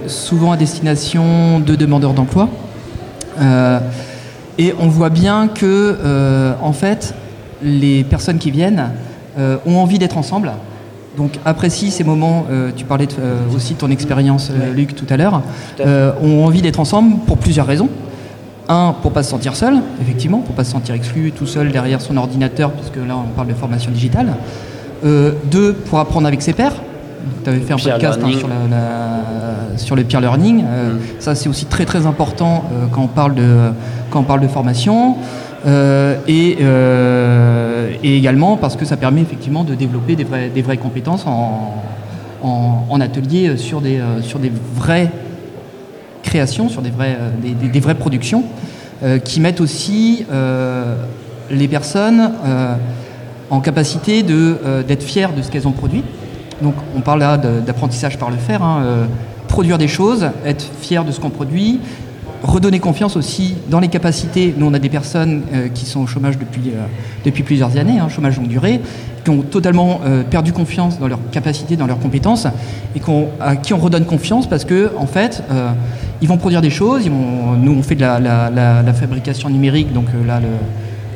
souvent à destination de demandeurs d'emploi, et on voit bien que, en fait, les personnes qui viennent ont envie d'être ensemble. Donc apprécient ces moments, euh, tu parlais de- euh, aussi de ton expérience, euh, Luc, tout à l'heure, ont envie d'être ensemble pour plusieurs raisons. Un, pour pas se sentir seul, effectivement, pour pas se sentir exclu, tout seul derrière son ordinateur, puisque là on parle de formation digitale. Deux, pour apprendre avec ses pairs. Tu avais fait un Peer podcast hein, sur, la, la- sur le peer learning. Mm. Ça, c'est aussi très très important quand, on parle de, quand on parle de formation. Euh, et, euh, et également parce que ça permet effectivement de développer des, vraies- compétences en, atelier sur des, euh, sur des vraies créations, sur des vraies, des, vraies productions, qui mettent aussi les personnes en capacité d'être fières de ce qu'elles ont produit. Donc on parle là d'apprentissage par le faire, hein, produire des choses, être fier de ce qu'on produit, redonner confiance aussi dans les capacités. Nous on a des personnes euh, qui sont au chômage depuis, euh, depuis plusieurs années, hein, chômage longue durée, qui ont totalement euh, perdu confiance dans leurs capacités, dans leurs compétences, et à qui on redonne confiance parce que en fait, ils vont produire des choses. Nous, on fait de la, fabrication numérique, donc là,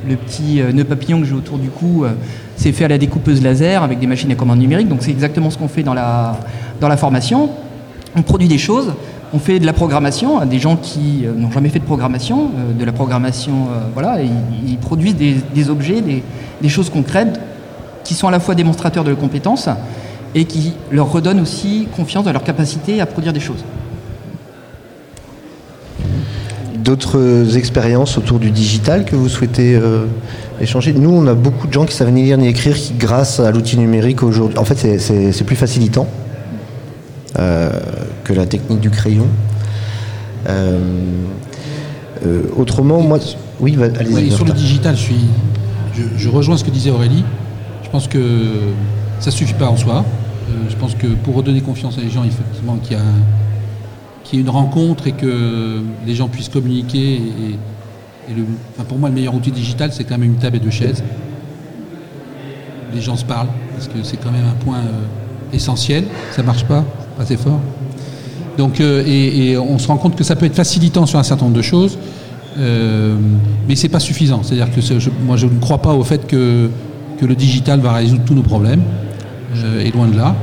le, petit nœud papillon que j'ai autour du cou, c'est fait à la découpeuse laser avec des machines à commande numérique. Donc c'est exactement ce qu'on fait dans la, dans la formation. On produit des choses. On fait de la programmation à des gens qui euh, n'ont jamais fait de programmation, euh, de la programmation, euh, voilà, ils, produisent des, objets, des, choses concrètes qui sont à la fois démonstrateurs de compétences et qui leur redonnent aussi confiance dans leur capacité à produire des choses. D'autres expériences autour du digital que vous souhaitez échanger? Nous, on a beaucoup de gens qui savent ni lire ni écrire qui, grâce à l'outil numérique aujourd'hui, en fait, c'est- plus facilitant que la technique du crayon. Euh, euh, autrement, moi, oui, va-. Oui, sur le digital, je, suis, je, je rejoins ce que disait Aurélie. Je pense que ça ne suffit pas en soi. Euh, je pense que pour redonner confiance à les gens, effectivement, qu'il y y ait une rencontre et que les gens puissent communiquer. Et, et le, enfin, pour moi, le meilleur outil digital, c'est quand même une table et deux chaises. Les gens se parlent, parce que c'est quand même un point essentiel. Ça marche pas, pas assez fort? Donc, euh, et, et on se rend compte que ça peut être facilitant sur un certain nombre de choses, euh, mais c'est pas suffisant. C'est-à-dire que je- moi, je ne crois pas au fait que, que le digital va résoudre tous nos problèmes, euh, et loin de là.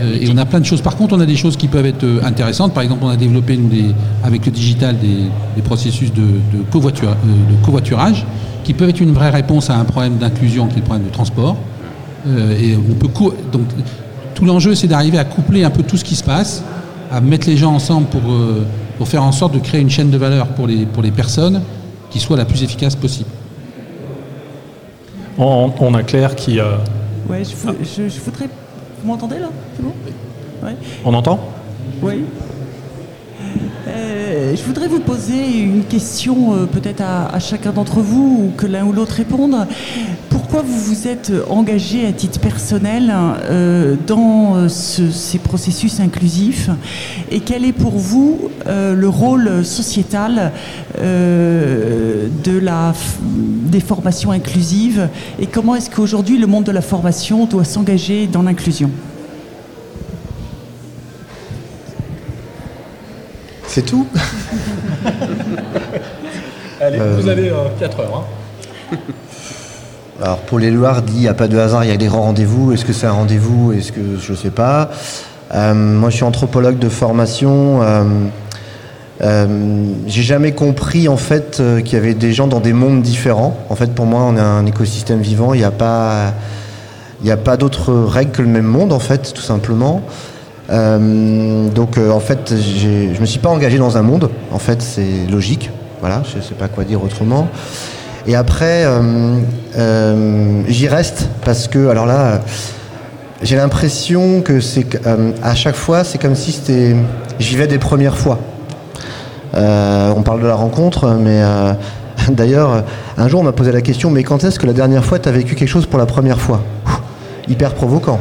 Euh, et on a plein de choses. Par contre, on a des choses qui peuvent être intéressantes. Par exemple, on a développé nous, des- avec le digital des, des processus de, de covoitura- de covoiturage qui peuvent être une vraie réponse à un problème d'inclusion qui est le problème de transport. Et on peut donc tout l'enjeu, c'est d'arriver à coupler un peu tout ce qui se passe, à mettre les gens ensemble pour, euh, pour faire en sorte de créer une chaîne de valeur pour les, pour les personnes qui soit la plus efficace possible. On, on a Claire qui... euh, Ouais, je- je voudrais. Vous m'entendez là? C'est bon? Ouais. on entend? Oui. Euh, je voudrais vous poser une question euh, peut-être à, à chacun d'entre vous ou que l'un ou l'autre réponde. Pourquoi vous vous êtes engagé à titre personnel euh, dans euh, ce- ces processus inclusifs et quel est pour vous euh, le rôle sociétal euh, de la, des formations inclusives et comment est-ce qu'aujourd'hui le monde de la formation doit s'engager dans l'inclusion? C'est tout? Allez, Euh, vous avez 4 heures. hein. Alors Paul Éluard dit il n'y a pas de hasard, il y a des grands rendez-vous. Est-ce que c'est un rendez-vous? Est-ce que je ne sais pas Euh, Moi, je suis anthropologue de formation. Euh, euh, J'ai jamais compris en fait qu'il y avait des gens dans des mondes différents. En fait, pour moi, on est un écosystème vivant. Il n'y a pas, a pas d'autres règles que le même monde en fait, tout simplement. Donc en fait, je me suis pas engagé dans un monde. En fait, c'est logique. Voilà, je sais pas quoi dire autrement. Et après, euh, euh, j'y reste parce que, alors là, j'ai l'impression que c'est euh, à chaque fois, c'est comme si c'était, j'y vais des premières fois. On parle de la rencontre, mais d'ailleurs, un jour, on m'a posé la question, mais quand est-ce que la dernière fois, tu as vécu quelque chose pour la première fois? Hyper provoquant.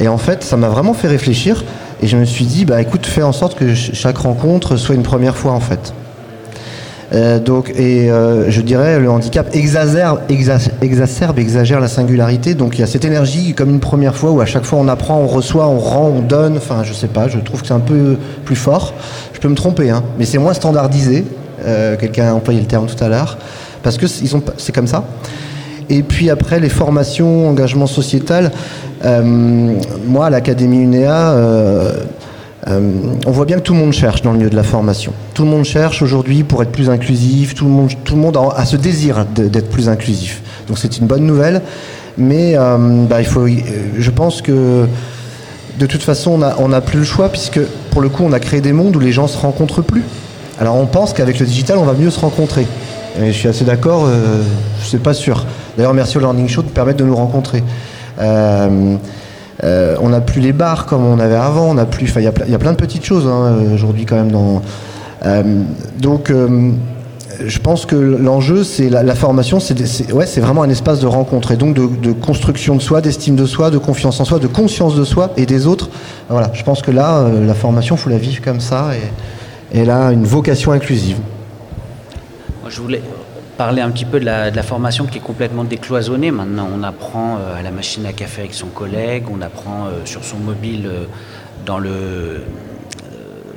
Et en fait, ça m'a vraiment fait réfléchir. Et je me suis dit, bah écoute, fais en sorte que ch- chaque rencontre soit une première fois, en fait. Euh, donc, et euh, je dirais, le handicap exacerbe, exa- exacerbe, exagère la singularité. Donc, il y a cette énergie comme une première fois où à chaque fois on apprend, on reçoit, on rend, on donne. Enfin, je sais pas, je trouve que c'est un peu plus fort. Je peux me tromper, hein, mais c'est moins standardisé. Euh, Quelqu'un a employé le terme tout à l'heure, parce que c'est comme ça. Et puis après, les formations, engagement sociétal. moi, à l'Académie UNEA, on voit bien que tout le monde cherche dans le milieu de la formation. Tout le monde cherche aujourd'hui pour être plus inclusif. Tout le monde, tout le monde a, ce désir d'être plus inclusif. Donc c'est une bonne nouvelle. Mais euh, bah, il faut, euh, je pense que de toute façon, on n'a plus le choix puisque pour le coup, on a créé des mondes où les gens se rencontrent plus. Alors on pense qu'avec le digital, on va mieux se rencontrer. Je suis assez d'accord, euh, je suis pas sûr. D'ailleurs, merci au Learning Show de permettre de nous rencontrer. Euh, euh, on n'a plus les bars comme on avait avant, on n'a plus. Il y, a a plein de petites choses hein, aujourd'hui quand même dans. Euh, donc, euh, je pense que l'enjeu, c'est la, formation, c'est ouais, vraiment un espace de rencontre et donc de, construction de soi, d'estime de soi, de confiance en soi, de conscience de soi et des autres. Voilà, je pense que là, la formation, faut la vivre comme ça et, et elle a une vocation inclusive. Moi, je voulais parler un petit peu de la, formation qui est complètement décloisonnée. Maintenant, on apprend euh, à la machine à café avec son collègue, on apprend euh, sur son mobile euh,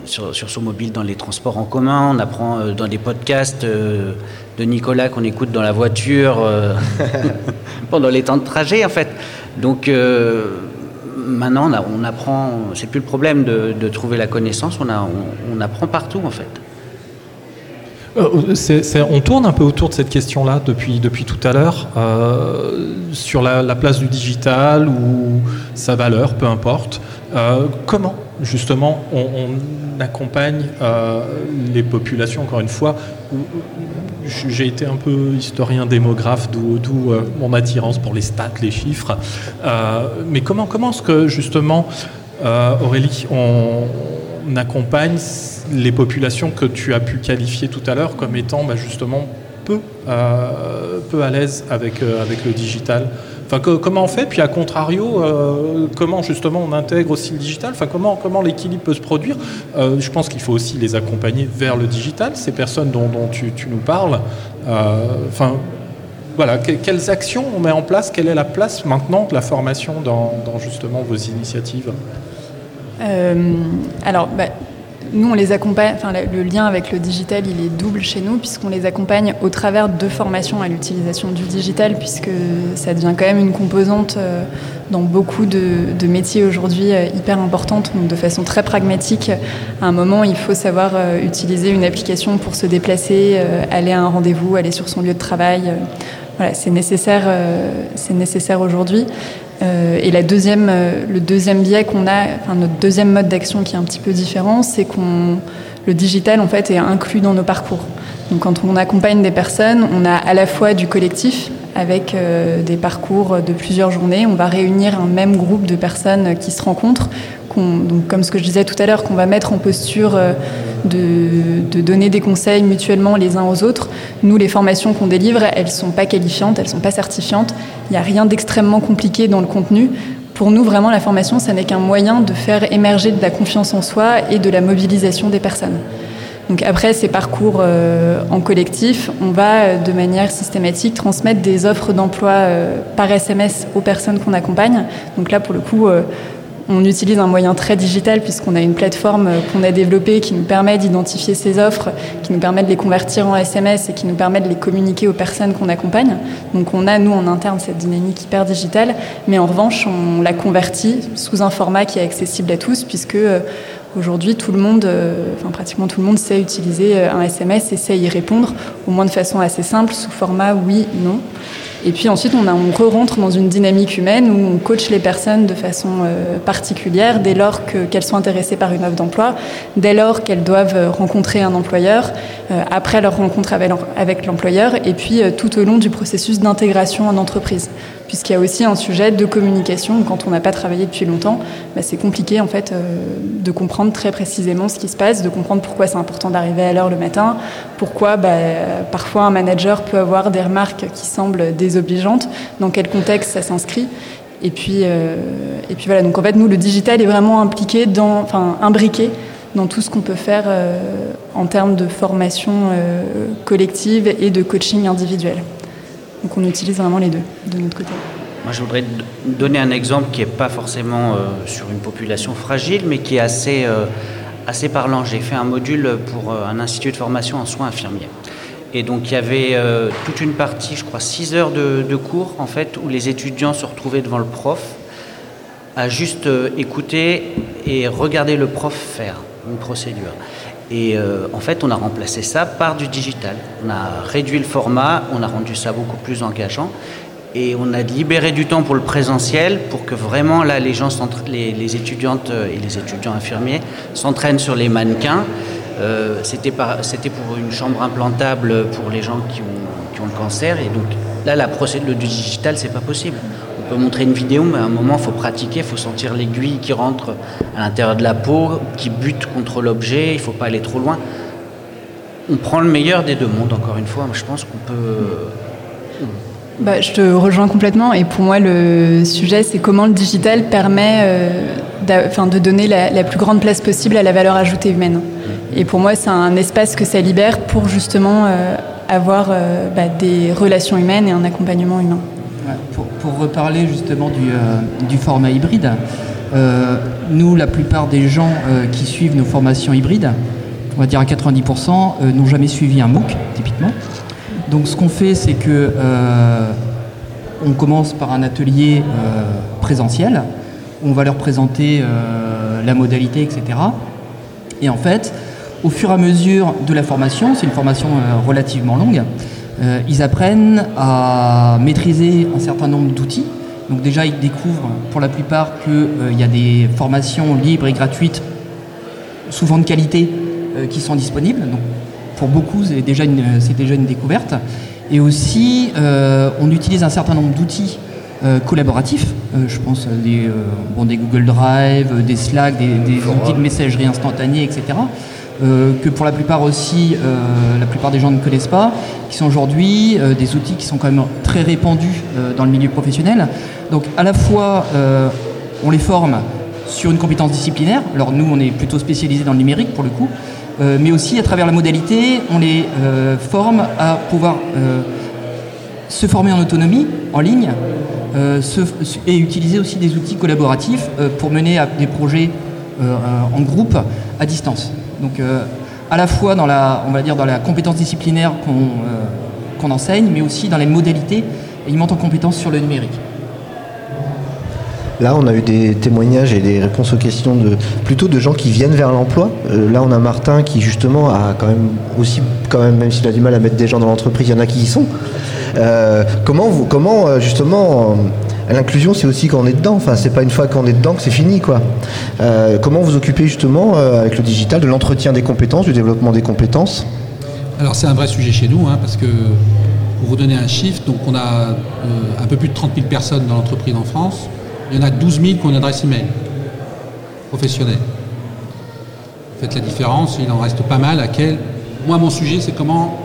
sur, son mobile dans les transports en commun, on apprend dans des podcasts de Nicolas qu'on écoute dans la voiture pendant les temps de trajet en fait. Donc maintenant on, apprend, c'est plus le problème de, trouver la connaissance, on apprend partout en fait. Euh, on tourne un peu autour de cette question-là depuis, depuis tout à l'heure, euh, sur la, la place du digital ou sa valeur, peu importe. Euh, comment, justement, on, accompagne les populations, encore une fois J'ai été un peu historien démographe, d'où mon attirance pour les stats, les chiffres. Mais comment, comment est-ce que, justement, Aurélie, on, on accompagne les populations que tu as pu qualifier tout à l'heure comme étant bah, justement peu, euh, peu à l'aise avec, euh, avec le digital. Enfin, comment on fait? Puis à contrario, euh, comment justement on intègre aussi le digital? Enfin, comment, comment l'équilibre peut se produire? Je pense qu'il faut aussi les accompagner vers le digital, ces personnes dont, tu, nous parles. Enfin, voilà, que- quelles actions on met en place? Quelle est la place maintenant de la formation dans, justement vos initiatives? Alors, bah, nous, on les accompagne, enfin, le- lien avec le digital, il est double chez nous, puisqu'on les accompagne au travers de formations à l'utilisation du digital, puisque ça devient quand même une composante euh, dans beaucoup de, de métiers aujourd'hui euh, hyper importante. Donc, de façon très pragmatique, à un moment, il faut savoir euh, utiliser une application pour se déplacer, euh, aller à un rendez-vous, aller sur son lieu de travail. euh, voilà, c'est nécessaire, euh, c'est nécessaire aujourd'hui. Euh, et deuxième, euh, le deuxième biais qu'on a, enfin notre deuxième mode d'action qui est un petit peu différent, c'est qu'on le digital en fait est inclus dans nos parcours. Donc quand on accompagne des personnes, on a à la fois du collectif avec euh, des parcours de plusieurs journées. On va réunir un même groupe de personnes qui se rencontrent, donc comme ce que je disais tout à l'heure, qu'on va mettre en posture euh, de, de donner des conseils mutuellement les uns aux autres. Nous, les formations qu'on délivre, elles sont pas qualifiantes, elles sont pas certifiantes. Il n'y a rien d'extrêmement compliqué dans le contenu. Pour nous, vraiment, la formation, ça n'est qu'un moyen de faire émerger de la confiance en soi et de la mobilisation des personnes. Donc après ces parcours euh, en collectif, on va euh, de manière systématique transmettre des offres d'emploi euh, par SMS aux personnes qu'on accompagne. Donc là, pour le coup, on utilise un moyen très digital puisqu'on a une plateforme qu'on a développée qui nous permet d'identifier ces offres, qui nous permet de les convertir en SMS et qui nous permet de les communiquer aux personnes qu'on accompagne. Donc on a, nous, en interne, cette dynamique hyper digitale, mais en revanche, on la convertit sous un format qui est accessible à tous puisque aujourd'hui, tout le monde, euh, enfin pratiquement tout le monde sait utiliser un SMS et sait y répondre, au moins de façon assez simple, sous format oui, non. Et puis ensuite, on, re-rentre dans une dynamique humaine où on coach les personnes de façon euh, particulière dès lors qu'elles sont intéressées par une offre d'emploi, dès lors qu'elles doivent euh, rencontrer un employeur, euh, après leur rencontre avec l'employeur, et puis tout au long du processus d'intégration en entreprise puisqu'il y a aussi un sujet de communication. Quand on n'a pas travaillé depuis longtemps, bah, c'est compliqué en fait euh, de comprendre très précisément ce qui se passe, de comprendre pourquoi c'est important d'arriver à l'heure le matin, pourquoi bah, parfois un manager peut avoir des remarques qui semblent désobligeantes, dans quel contexte ça s'inscrit. Et puis, euh, et puis voilà, donc en fait, nous, le digital est vraiment impliqué, dans, enfin, imbriqué dans tout ce qu'on peut faire euh, en termes de formation collective et de coaching individuel. Donc on utilise vraiment les deux de notre côté. Moi, je voudrais donner un exemple qui n'est pas forcément euh, sur une population fragile, mais qui est assez, euh, assez parlant. J'ai fait un module pour euh, un institut de formation en soins infirmiers. Et donc, il y avait toute une partie, je crois, 6 heures de, de, cours, en fait, où les étudiants se retrouvaient devant le prof à juste écouter et regarder le prof faire une procédure. Et euh, en fait, on a remplacé ça par du digital. On a réduit le format, on a rendu ça beaucoup plus engageant. Et on a libéré du temps pour le présentiel pour que vraiment là, les, gens les, les étudiantes et les étudiants infirmiers s'entraînent sur les mannequins. Euh, C'était pour une chambre implantable pour les gens qui ont, qui ont le cancer. Et donc là, la procédure du digital, c'est pas possible peut montrer une vidéo, mais à un moment, il faut pratiquer, il faut sentir l'aiguille qui rentre à l'intérieur de la peau, qui bute contre l'objet, il ne faut pas aller trop loin. On prend le meilleur des deux mondes, encore une fois. Je pense qu'on peut... Bah, je te rejoins complètement. Et pour moi, le sujet, c'est comment le digital permet euh, de donner la, plus grande place possible à la valeur ajoutée humaine. Et pour moi, c'est un espace que ça libère pour justement euh, avoir euh, bah, des relations humaines et un accompagnement humain. Pour, reparler justement du, euh, format hybride, euh, nous, la plupart des gens euh, qui suivent nos formations hybrides, on va dire à 90%, n'ont jamais suivi un MOOC, typiquement. Donc ce qu'on fait, c'est que on commence par un atelier présentiel, on va leur présenter la modalité, etc. Et en fait, au fur et à mesure de la formation, c'est une formation relativement longue, euh, ils apprennent à maîtriser un certain nombre d'outils. Donc déjà, ils découvrent pour la plupart qu'il euh, y a des formations libres et gratuites, souvent de qualité, euh, qui sont disponibles. Donc pour beaucoup, c'est déjà, déjà, une découverte. Et aussi, on utilise un certain nombre d'outils collaboratifs. je pense des, bon, des Google Drive, des Slack, des, des outils de messagerie instantanée, etc. Euh, que pour la plupart aussi, euh, la plupart des gens ne connaissent pas, qui sont aujourd'hui euh, des outils qui sont quand même très répandus dans le milieu professionnel. Donc à la fois, on les forme sur une compétence disciplinaire, alors nous on est plutôt spécialisé dans le numérique pour le coup, mais aussi à travers la modalité, on les forme à pouvoir se former en autonomie, en ligne, et utiliser aussi des outils collaboratifs pour mener à des projets en groupe à distance. Donc euh, à la fois dans la, on va dire, dans la compétence disciplinaire qu'on euh, enseigne, mais aussi dans les modalités, et ils montent en compétence sur le numérique. Là, on a eu des témoignages et des réponses aux questions de plutôt de gens qui viennent vers l'emploi. Euh, là, on a Martin qui justement a quand même aussi, quand même, même s'il a du mal à mettre des gens dans l'entreprise, il y en a qui y sont. comment, vous, comment justement L'inclusion, c'est aussi quand on est dedans. Enfin, c'est pas une fois qu'on est dedans que c'est fini, quoi. Euh, comment vous occupez justement euh, avec le digital de l'entretien des compétences, du développement des compétences? Alors, c'est un vrai sujet chez nous, hein, parce que pour vous donner un chiffre, donc on a euh, un peu plus de 30 000 personnes dans l'entreprise en France. Il y en a 12 000 qui ont une adresse email professionnelle. Faites la différence, il en reste pas mal. À quel Moi, mon sujet, c'est comment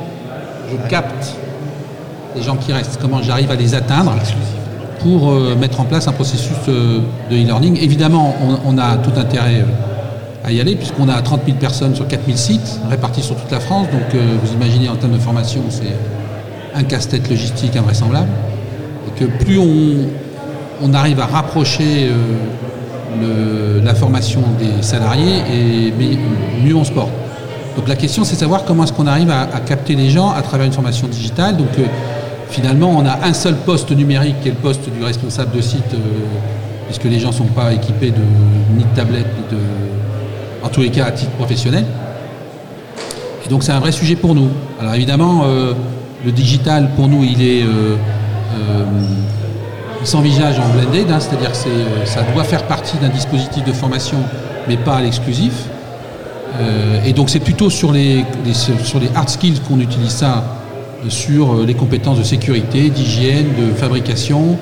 je capte les gens qui restent, comment j'arrive à les atteindre pour euh, mettre en place un processus euh, de e-learning. Évidemment, on, a tout intérêt euh, à y aller, puisqu'on a 30 000 personnes sur 4 000 sites, répartis sur toute la France. Donc vous imaginez en termes de formation, c'est un casse-tête logistique invraisemblable. Et que plus on, arrive à rapprocher la formation des salariés et mieux on se porte. Donc la question c'est de savoir comment est-ce qu'on arrive à, à capter les gens à travers une formation digitale. Donc finalement on a un seul poste numérique qui est le poste du responsable de site euh, puisque les gens ne sont pas équipés de, ni de tablette ni de en tous les cas à titre professionnel. Et donc c'est un vrai sujet pour nous. Alors évidemment, euh, le digital pour nous, il est, euh, s'envisage en blended, hein, c'est-à-dire que ça doit faire partie d'un dispositif de formation, mais pas à l'exclusif. Et donc c'est plutôt sur les, sur les hard skills qu'on utilise ça, sur euh, les compétences de sécurité, d'hygiène, de fabrication,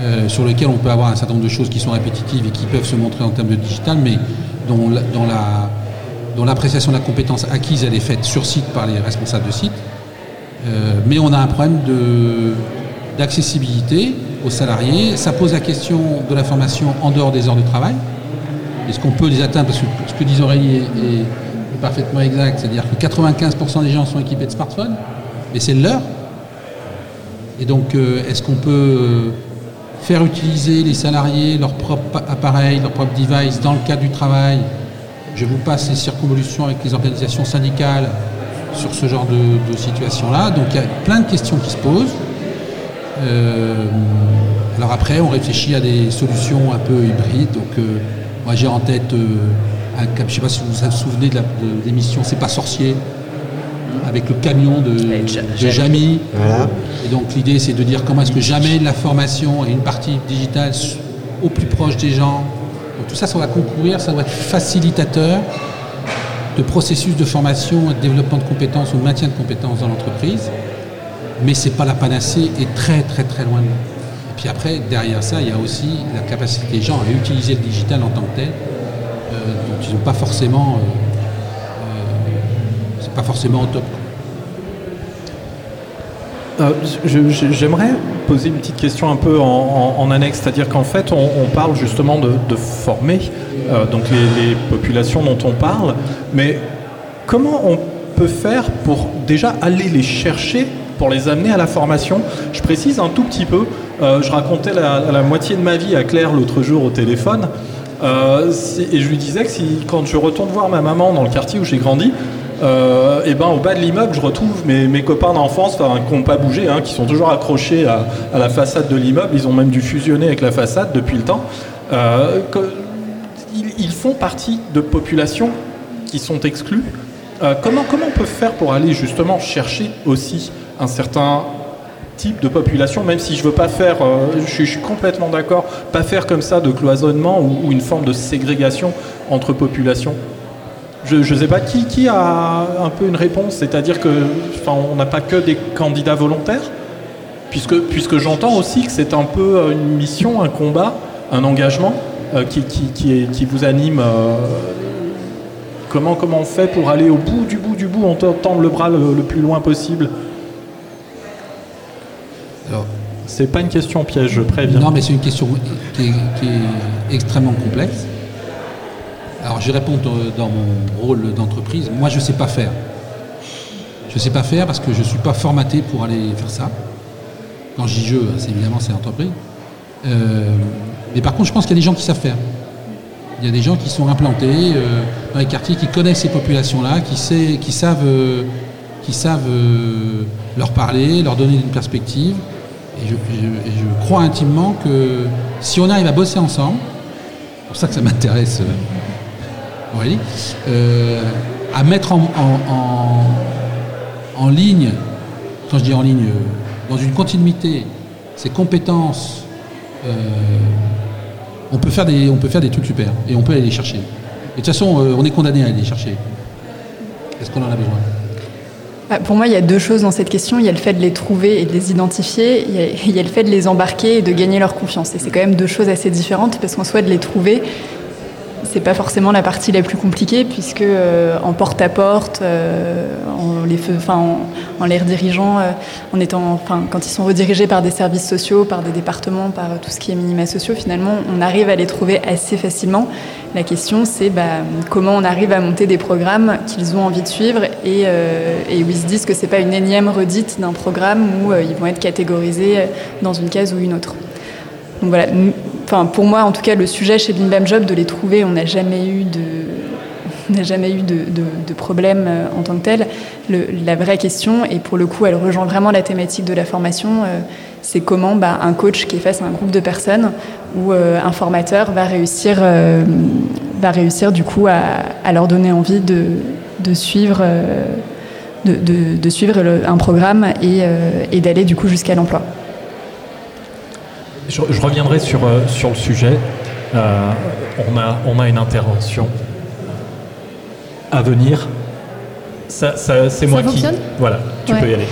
euh, sur lesquelles on peut avoir un certain nombre de choses qui sont répétitives et qui peuvent se montrer en termes de digital, mais dont dont la- l'appréciation de la compétence acquise elle est faite sur site par les responsables de site. Euh, mais on a un problème d'accessibilité aux salariés. Ça pose la question de la formation en dehors des heures de travail. Est-ce qu'on peut les atteindre? Parce que ce que disent Aurélie est parfaitement exact, c'est-à-dire que 95% des gens sont équipés de smartphones, mais c'est leur. Et donc, euh, est-ce qu'on peut euh, faire utiliser les salariés leur propre appareil, leur propre device dans le cadre du travail? Je vous passe les circonvolutions avec les organisations syndicales sur ce genre de, situation-là. Donc, il y a plein de questions qui se posent. Euh, alors après, on réfléchit à des solutions un peu hybrides. Donc, moi, j'ai en tête. Je ne sais pas si vous vous souvenez de l'émission C'est pas sorcier avec le camion de, de Jamy. Voilà. Et donc l'idée c'est de dire comment est-ce que jamais la formation et une partie digitale au plus proche des gens. Donc tout ça, ça va concourir, ça doit être facilitateur de processus de formation et de développement de compétences ou de maintien de compétences dans l'entreprise. Mais c'est pas la panacée et très très très loin de là. Et puis après, derrière ça, il y a aussi la capacité des gens à utiliser le digital en tant que tel. Euh, donc ils n'ont pas forcément. euh, pas forcément au top. Euh, J'aimerais poser une petite question un peu en, annexe, c'est-à-dire qu'en fait, on, parle justement de, former euh, donc les, populations dont on parle, mais comment on peut faire pour déjà aller les chercher, pour les amener à la formation? Je précise un tout petit peu, euh, je racontais la, la moitié de ma vie à Claire l'autre jour au téléphone, et je lui disais que si, quand je retourne voir ma maman dans le quartier où j'ai grandi, euh, et ben au bas de l'immeuble, je retrouve mes, copains d'enfance qui n'ont pas bougé, hein, qui sont toujours accrochés à, la façade de l'immeuble. Ils ont même dû fusionner avec la façade depuis le temps. Euh, ils, font partie de populations qui sont exclues. Euh, comment, comment on peut faire pour aller justement chercher aussi un certain type de population, même si je veux pas faire, je, suis- complètement d'accord, pas faire comme ça de cloisonnement ou une forme de ségrégation entre populations? Je ne sais pas qui, qui a un peu une réponse, c'est-à-dire que, enfin, on n'a pas que des candidats volontaires, puisque, puisque j'entends aussi que c'est un peu euh, une mission, un combat, un engagement euh, qui, qui, qui, est- qui vous anime. euh, comment, comment on fait pour aller au bout du bout du bout, on te- tendre le bras le, le plus loin possible? Alors, C'est pas une question piège, je préviens. Non, mais c'est une question qui est, qui est extrêmement complexe. Je réponds dans- mon rôle d'entreprise. Moi, je ne sais pas faire. Je ne sais pas faire parce que je ne suis pas formaté pour aller faire ça. Quand je dis c'est évidemment c'est l'entreprise. Euh, mais par contre, je pense qu'il y a des gens qui savent faire. Il y a des gens qui sont implantés euh, dans les quartiers, qui connaissent ces populations-là, qui, savent, euh, leur parler, leur donner une perspective. Et je, crois intimement que si on arrive à bosser ensemble, c'est pour ça que ça m'intéresse, Euh, à mettre en, en- en- ligne, quand je dis en ligne, euh, dans une continuité, ces compétences, euh, on, peut faire des, on peut faire des trucs super et on peut aller les chercher. Et de toute façon, on est condamné à aller les chercher. Est-ce qu'on en a besoin? Bah, Pour moi, il y a deux choses dans cette question. Il y a le fait de les trouver et de les identifier. Il y a, il y a le fait de les embarquer et de gagner leur confiance. Et c'est quand même deux choses assez différentes parce qu'en soit de les trouver, c'est pas forcément la partie la plus compliquée puisque euh, en porte-à-porte, euh, en, les en, les redirigeant, euh, en étant, enfin, quand ils sont redirigés par des services sociaux, par des départements, par tout ce qui est minima sociaux, finalement, on arrive à les trouver assez facilement. La question, c'est bah, comment on arrive à monter des programmes qu'ils ont envie de suivre et, euh, et où ils se disent que c'est pas une énième redite d'un programme où ils vont être catégorisés dans une case ou une autre. Donc voilà, enfin pour moi en tout cas, le sujet chez Bim Bam Job de les trouver, on n'a jamais eu de problème euh, en tant que tel. la vraie question, et pour le coup, elle rejoint vraiment la thématique de la formation, euh, c'est comment bah, un coach qui est face à un groupe de personnes ou euh, un formateur va réussir, du coup à, leur donner envie de, de suivre. de, suivre un programme et, et d'aller du coup jusqu'à l'emploi. Je, reviendrai sur, sur le sujet. on, a, on a une intervention à venir. Ça, c'est moi qui. Voilà, tu peux y aller.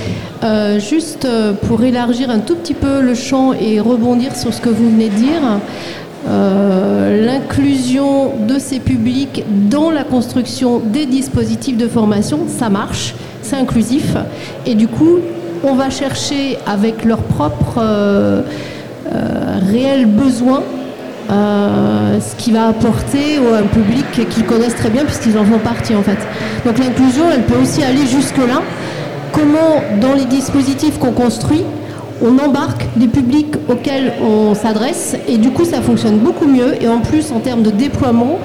Euh, juste euh, pour élargir un tout petit peu le champ et rebondir sur ce que vous venez de dire, euh, l'inclusion de ces publics dans la construction des dispositifs de formation, ça marche, c'est inclusif. Et du coup, on va chercher avec leurs propres réels besoins euh, ce qui va apporter à un public qu'ils connaissent très bien puisqu'ils en font partie en fait. Donc l'inclusion, elle peut aussi aller jusque-là. Comment, dans les dispositifs qu'on construit, on embarque des publics auxquels on s'adresse et du coup ça fonctionne beaucoup mieux et en plus en termes de déploiement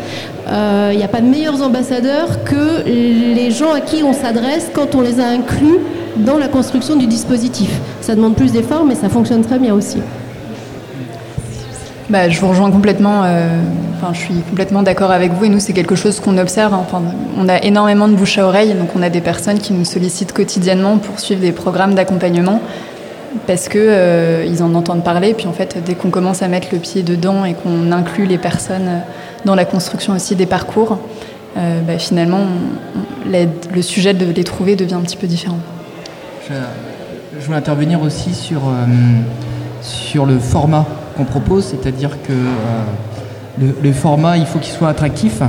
il euh, n'y a pas de meilleurs ambassadeurs que les gens à qui on s'adresse quand on les a inclus dans la construction du dispositif. Ça demande plus d'efforts mais ça fonctionne très bien aussi. Bah, je vous rejoins complètement. Euh, enfin, je suis complètement d'accord avec vous. Et nous, c'est quelque chose qu'on observe. Hein. Enfin, on a énormément de bouche à oreille. Donc, on a des personnes qui nous sollicitent quotidiennement pour suivre des programmes d'accompagnement parce que euh, ils en entendent parler. Puis, en fait, dès qu'on commence à mettre le pied dedans et qu'on inclut les personnes dans la construction aussi des parcours, euh, bah, finalement, le sujet de les trouver devient un petit peu différent. Je, je veux intervenir aussi sur, sur le format qu'on propose, c'est-à-dire que euh, le, format, il faut qu'il soit attractif.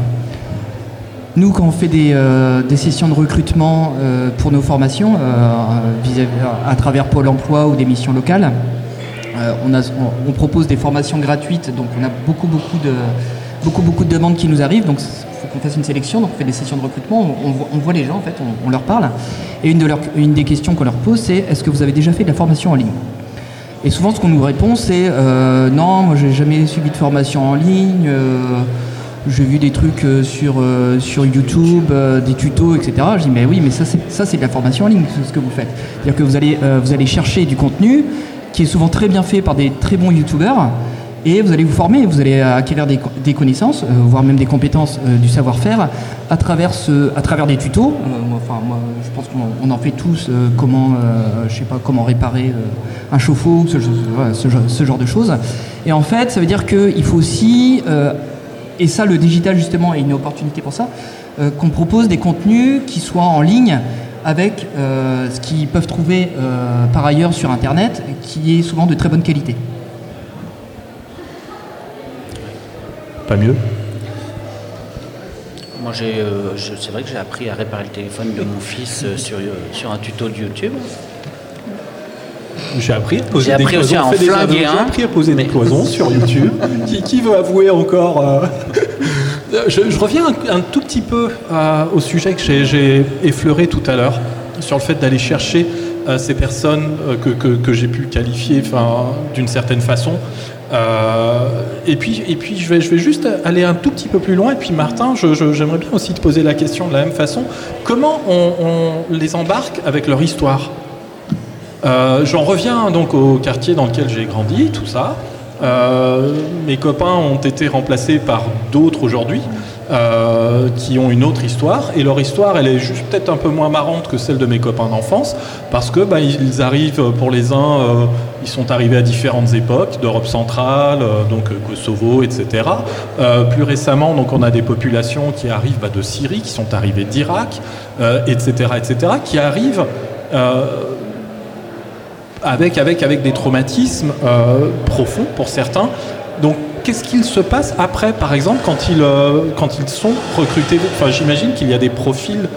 Nous, quand on fait des, euh, sessions de recrutement euh, pour nos formations, à, travers Pôle Emploi ou des missions locales, on, propose des formations gratuites, donc on a beaucoup, beaucoup de, beaucoup, beaucoup de demandes qui nous arrivent. Donc, il faut qu'on fasse une sélection, donc on fait des sessions de recrutement, on, voit les gens, en fait, on, leur parle. Et une, une des questions qu'on leur pose, c'est est-ce que vous avez déjà fait de la formation en ligne? Et souvent, ce qu'on nous répond, c'est euh, non, moi, j'ai jamais suivi de formation en ligne. Euh, j'ai vu des trucs euh, sur, sur YouTube, des tutos, etc. Je dis, mais oui, mais ça, c'est, ça, c'est de la formation en ligne, ce que vous faites. C'est-à-dire que vous allez, vous allez chercher du contenu qui est souvent très bien fait par des très bons YouTubeurs et vous allez vous former, vous allez acquérir des, connaissances, voire même des compétences du savoir-faire à travers, à travers des tutos. enfin, moi, je pense qu'on en fait tous comment, je sais pas, comment réparer un chauffe-eau, ce, genre de choses. Et en fait, ça veut dire qu'il faut aussi, euh, et ça le digital justement est une opportunité pour ça, euh, qu'on propose des contenus qui soient en ligne avec euh, ce qu'ils peuvent trouver par ailleurs sur Internet, qui est souvent de très bonne qualité. Pas mieux Moi, c'est vrai que j'ai appris à réparer le téléphone de mon fils sur, sur un tuto de YouTube. J'ai appris à poser des cloisons. J'ai appris à poser des cloisons sur YouTube. qui, veut avouer encore euh, je, reviens un, tout petit peu euh, au sujet que j'ai effleuré tout à l'heure, sur le fait d'aller chercher euh, ces personnes que, que, j'ai pu qualifier d'une certaine façon. et puis, et puis je, vais, je vais juste aller un tout petit peu plus loin. Et puis Martin, j'aimerais bien aussi te poser la question de la même façon. Comment on les embarque avec leur histoire? Euh, j'en reviens donc au quartier dans lequel j'ai grandi, tout ça. Euh, mes copains ont été remplacés par d'autres aujourd'hui. Euh, qui ont une autre histoire et leur histoire elle est juste peut-être un peu moins marrante que celle de mes copains d'enfance parce que bah, ils arrivent pour les uns ils sont arrivés à différentes époques d'Europe centrale donc Kosovo etc plus récemment donc on a des populations qui arrivent bah, de Syrie qui sont arrivées d'Irak etc etc qui arrivent avec, avec, avec des traumatismes euh, profonds pour certains. Donc, qu'est-ce qu'il se passe après, par exemple, quand ils, euh, quand ils sont recrutés Enfin, j'imagine qu'il y a des profils.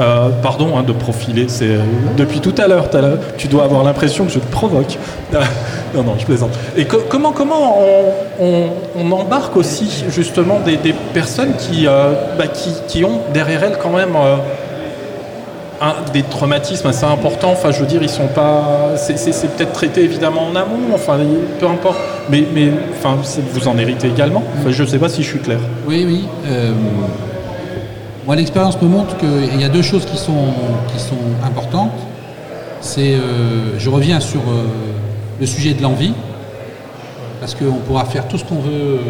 Euh, pardon hein, de profiler, c'est depuis tout à l'heure. Tu dois avoir l'impression que je te provoque. non, non, je plaisante. Et comment, comment on, embarque aussi justement des, personnes bah, qui, ont derrière elles quand même un, des traumatismes assez importants. Enfin, je veux dire, ils sont pas. C'est peut-être traité évidemment en amont. Enfin, peu importe. Mais, mais enfin, vous en héritez également. Enfin, je ne sais pas si je suis clair. Oui, oui. Euh, moi, l'expérience me montre qu'il y a deux choses qui sont, qui sont importantes. C'est, euh, je reviens sur euh, le sujet de l'envie, parce qu'on pourra faire tout ce qu'on veut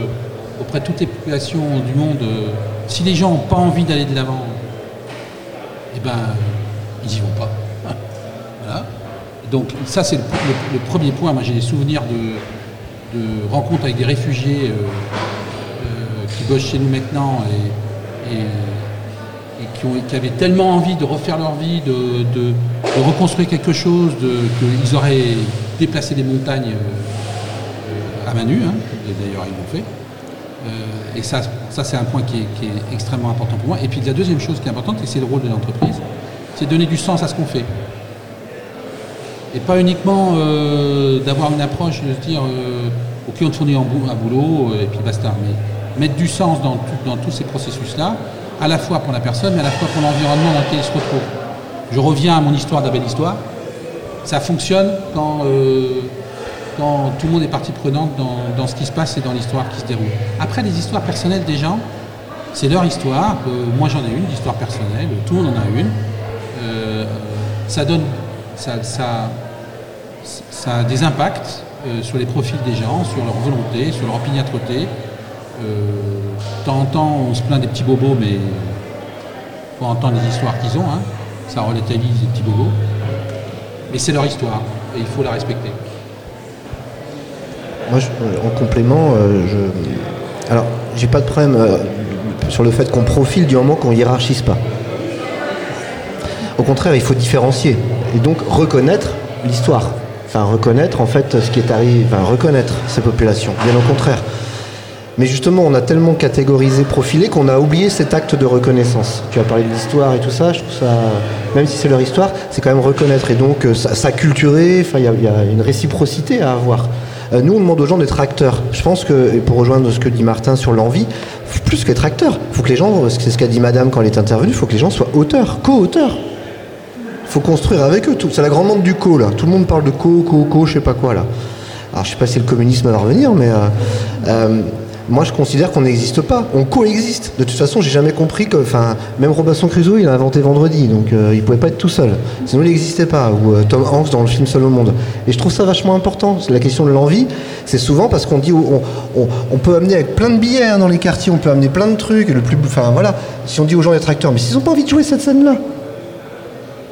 auprès de toutes les populations du monde. si les gens n'ont pas envie d'aller de l'avant, eh ben, ils n'y vont pas. Donc ça, c'est le, premier point. Moi, j'ai des souvenirs de, rencontres avec des réfugiés qui bossent chez nous maintenant et qui, avaient tellement envie de refaire leur vie, de, reconstruire quelque chose, qu'ils auraient déplacé des montagnes euh, à main nue, hein, d'ailleurs ils l'ont fait. Euh, et ça, c'est un point qui est, extrêmement important pour moi. Et puis la deuxième chose qui est importante, c'est le rôle de l'entreprise, c'est donner du sens à ce qu'on fait. Et pas uniquement euh, d'avoir une approche de se dire ok on te fournit un boulot et puis basta, mais mettre du sens dans, dans tous ces processus-là, à la fois pour la personne, mais à la fois pour l'environnement dans lequel il se retrouve. Je reviens à mon histoire de belle histoire. Ça fonctionne quand, euh, quand tout le monde est partie prenante dans, ce qui se passe et dans l'histoire qui se déroule. Après, les histoires personnelles des gens, c'est leur histoire. Euh, moi, j'en ai une, l'histoire personnelle. Tout le monde en a une. Euh, ça donne, ça, ça, a des impacts sur les profils des gens, sur leur volonté, sur leur opiniâtreté. de temps en temps, on se plaint des petits bobos, mais il faut entendre les histoires qu'ils ont. Hein. Ça relativise les petits bobos. Mais c'est leur histoire et il faut la respecter. Moi, euh, en complément, euh, je... alors j'ai pas de problème euh, sur le fait qu'on profile du moment qu'on hiérarchise pas. Au contraire, il faut différencier et donc reconnaître l'histoire. Enfin, reconnaître en fait ce qui est arrivé, enfin, reconnaître ces populations. Bien au contraire. Mais justement, on a tellement catégorisé, profilé qu'on a oublié cet acte de reconnaissance. Tu as parlé de l'histoire et tout ça, je trouve ça, même si c'est leur histoire, c'est quand même reconnaître et donc s'acculturer, enfin, il y, a une réciprocité à avoir. Euh, nous, on demande aux gens d'être acteurs. Je pense que, et pour rejoindre ce que dit Martin sur l'envie, plus qu'être acteur, faut que les gens, c'est ce qu'a dit Madame quand elle est intervenue, faut que les gens soient auteurs, co-auteurs. Faut construire avec eux. C'est la grande monde du co, là. Tout le monde parle de co, co, co, je sais pas quoi, là. Alors, je sais pas si le communisme va revenir, mais euh, euh, moi je considère qu'on n'existe pas, on coexiste. De toute façon, j'ai jamais compris que, enfin, même Robinson Crusoe, il a inventé Vendredi, donc euh, il pouvait pas être tout seul. Sinon, il n'existait pas. Ou euh, Tom Hanks dans le film Seul au monde. Et je trouve ça vachement important. La question de l'envie, c'est souvent parce qu'on dit, on, peut amener avec plein de billets hein, dans les quartiers, on peut amener plein de trucs. Le plus, enfin voilà. Si on dit aux gens d'être acteurs, mais s'ils ont pas envie de jouer cette scène-là,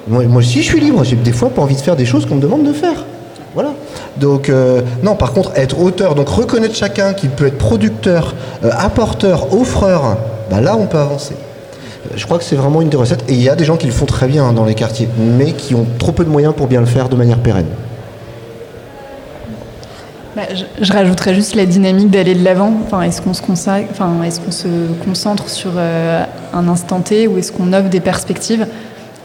moi, aussi, je suis libre. J'ai des fois pas envie de faire des choses qu'on me demande de faire. Voilà. Donc, euh, non, par contre, être auteur, donc reconnaître chacun qui peut être producteur, euh, apporteur, offreur, bah là, on peut avancer. Euh, je crois que c'est vraiment une des recettes. Et il y a des gens qui le font très bien hein, dans les quartiers, mais qui ont trop peu de moyens pour bien le faire de manière pérenne. Bah, je, rajouterais juste la dynamique d'aller de l'avant. Enfin, est-ce qu'on se, enfin, est qu'on se concentre sur un instant T ou est-ce qu'on offre des perspectives?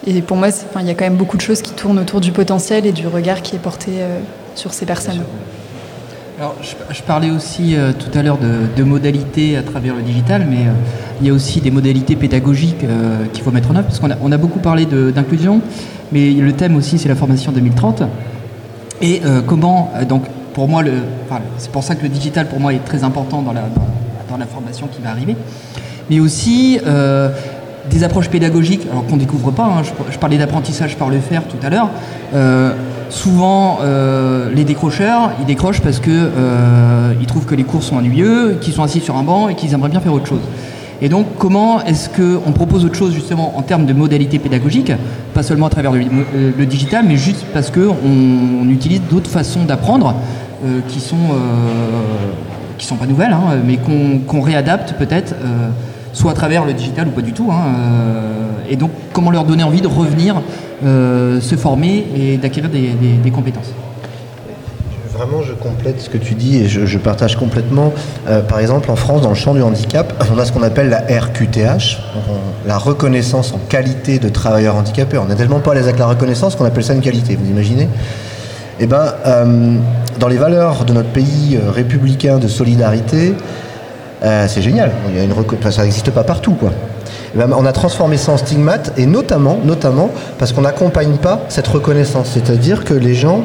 Et pour moi, il y a quand même beaucoup de choses qui tournent autour du potentiel et du regard qui est porté sur ces personnes. Alors, je, parlais aussi euh, tout à l'heure de, modalités à travers le digital, mais euh, il y a aussi des modalités pédagogiques euh, qu'il faut mettre en œuvre, parce qu'on a, on a beaucoup parlé d'inclusion, mais le thème aussi c'est la formation 2030. Et comment, donc pour moi, c'est pour ça que le digital pour moi est très important dans la, dans, la formation qui va arriver, mais aussi des approches pédagogiques, alors qu'on ne découvre pas, hein, je, parlais d'apprentissage par le faire tout à l'heure souvent euh, les décrocheurs, ils décrochent parce qu'ils euh, trouvent que les cours sont ennuyeux, qu'ils sont assis sur un banc et qu'ils aimeraient bien faire autre chose. Et donc, comment est-ce qu'on propose autre chose justement en termes de modalités pédagogiques, pas seulement à travers le, euh, digital, mais juste parce qu'on utilise d'autres façons d'apprendre qui sont qui sont pas nouvelles, hein, mais qu'on réadapte peut-être, soit à travers le digital ou pas du tout. Hein, et donc, comment leur donner envie de revenir euh, se former et d'acquérir des, compétences. Vraiment, je complète ce que tu dis et je, partage complètement. Euh, par exemple, en France, dans le champ du handicap, on a ce qu'on appelle la RQTH, la reconnaissance en qualité de travailleur handicapé. On n'est tellement pas à l'aise avec la reconnaissance qu'on appelle ça une qualité, vous imaginez? Eh bien, euh, dans les valeurs de notre pays républicain de solidarité, c'est génial. Ça n'existe pas partout, quoi. Eh ben, on a transformé ça en stigmate et notamment, notamment parce qu'on n'accompagne pas cette reconnaissance. C'est-à-dire que les gens,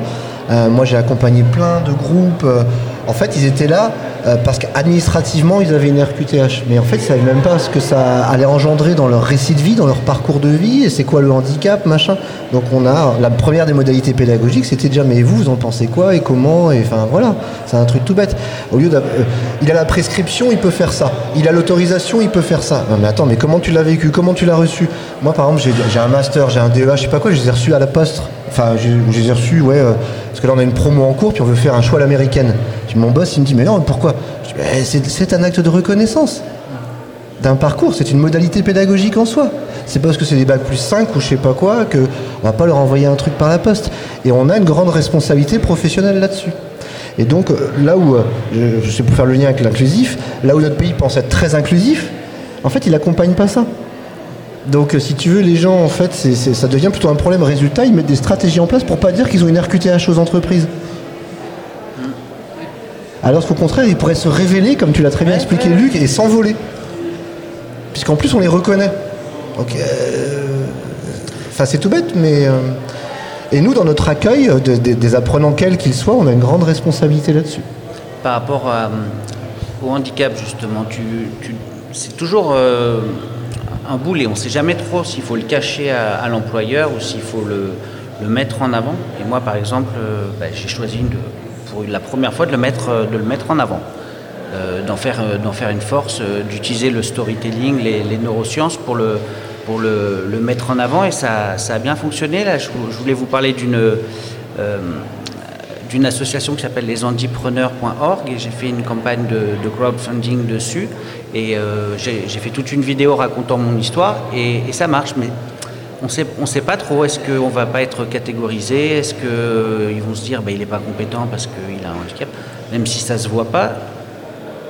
euh, moi j'ai accompagné plein de groupes, euh, en fait ils étaient là euh, parce qu'administrativement ils avaient une RQTH. Mais en fait ils ne savaient même pas ce que ça allait engendrer dans leur récit de vie, dans leur parcours de vie, et c'est quoi le handicap, machin. Donc on a la première des modalités pédagogiques, c'était déjà mais vous, vous en pensez quoi et comment Et enfin voilà, c'est un truc tout bête. Au lieu il a la prescription, il peut faire ça. Il a l'autorisation, il peut faire ça. Non mais attends, mais comment tu l'as vécu? Comment tu l'as reçu? Moi par exemple j'ai un master, j'ai un DEA, je sais pas quoi, je les ai reçus à la poste. Enfin, je les ai reçus, ouais, parce que là on a une promo en cours, puis on veut faire un choix à l'américaine. Mon boss, il me dit, mais non, pourquoi? C'est un acte de reconnaissance d'un parcours, c'est une modalité pédagogique en soi. C'est parce que c'est des bacs plus 5 ou je sais pas quoi que on va pas leur envoyer un truc par la poste. Et on a une grande responsabilité professionnelle là-dessus. Et donc euh, là où, euh, je, sais pour faire le lien avec l'inclusif, là où notre pays pense être très inclusif, en fait il accompagne pas ça. Donc euh, si tu veux, les gens en fait, ça devient plutôt un problème. Résultat, ils mettent des stratégies en place pour pas dire qu'ils ont une RQTH aux entreprises. Alors qu'au contraire, ils pourraient se révéler, comme tu l'as très bien expliqué, Luc, et s'envoler. Puisqu'en plus, on les reconnaît. Donc, euh, Enfin, c'est tout bête, mais. Euh, et nous, dans notre accueil des apprenants, quels qu'ils soient, on a une grande responsabilité là-dessus. Par rapport au handicap, justement, tu, c'est toujours un boulet. On ne sait jamais trop s'il faut le cacher à, l'employeur ou s'il faut le, mettre en avant. Et moi, par exemple, euh, bah, j'ai choisi de, la première fois de le mettre, euh, de le mettre en avant. Euh, d'en faire, d'en faire une force, d'utiliser le storytelling, les, neurosciences pour le, pour le, mettre en avant. Et ça, ça, a bien fonctionné. Là, je, voulais vous parler d'une association qui s'appelle lesentrepreneurs.org et j'ai fait une campagne de, crowdfunding dessus. Et euh, j'ai fait toute une vidéo racontant mon histoire. Et, ça marche. Mais on sait, on sait pas trop, est-ce qu'on va pas être catégorisé, est-ce qu'ils euh, vont se dire bah, il n'est pas compétent parce qu'il a un handicap, même si ça ne se voit pas,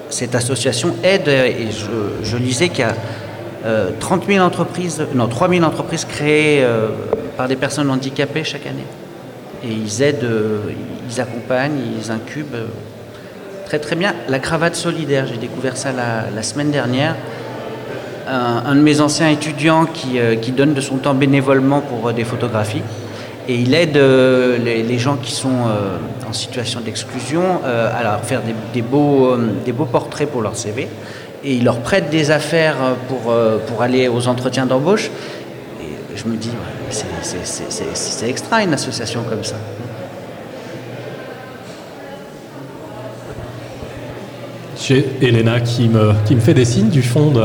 cette association aide et je, lisais qu'il y a 30 euh, 000 entreprises, non 3 000 entreprises créées par des personnes handicapées chaque année et ils aident, euh, ils accompagnent, ils incubent. Euh, très très bien. La cravate solidaire, j'ai découvert ça la, semaine dernière. Un, de mes anciens étudiants qui, euh, qui, donne de son temps bénévolement pour des photographies. Et il aide les, gens qui sont en situation d'exclusion à faire des, beaux, des beaux portraits pour leur CV. Et il leur prête des affaires pour, pour aller aux entretiens d'embauche. Et je me dis, c'est extra une association comme ça. J'ai Elena qui me, qui me fait des signes du fond de,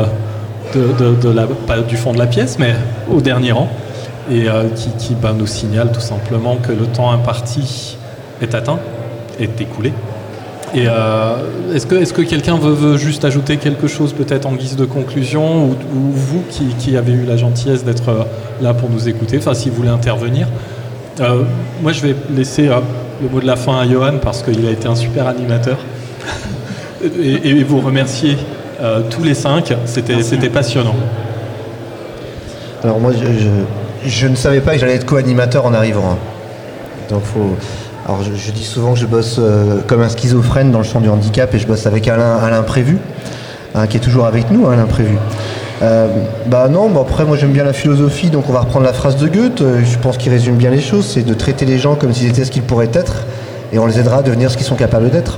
pas du fond de la pièce, mais au dernier rang, et euh, qui, bah, nous signale tout simplement que le temps imparti est atteint, est écoulé. Euh, est-ce que, quelqu'un veut, juste ajouter quelque chose peut-être en guise de conclusion ou, vous qui, avez eu la gentillesse d'être euh, là pour nous écouter, enfin si vous voulez intervenir. Moi je vais laisser le mot de la fin à Johan parce qu'il a été un super animateur et, vous remercier tous les cinq, c'était passionnant. Alors moi je, je, ne savais pas que j'allais être co-animateur en arrivant. Hein. Donc faut alors je, dis souvent que je bosse euh, comme un schizophrène dans le champ du handicap et je bosse avec Alain, Alain Prévu, hein, qui est toujours avec nous, hein, Alain Prévu. Euh, bah non, bah après moi j'aime bien la philosophie, donc on va reprendre la phrase de Goethe, euh, je pense qu'il résume bien les choses, c'est de traiter les gens comme s'ils étaient ce qu'ils pourraient être, et on les aidera à devenir ce qu'ils sont capables d'être.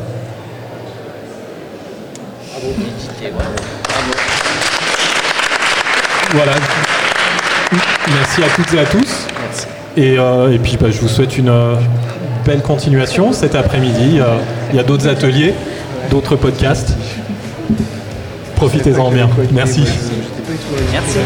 Voilà. Merci à toutes et à tous. Et, et puis bah, je vous souhaite une, belle continuation cet après-midi. Euh, il y a d'autres ateliers, d'autres podcasts. Profitez-en bien. Merci. Merci.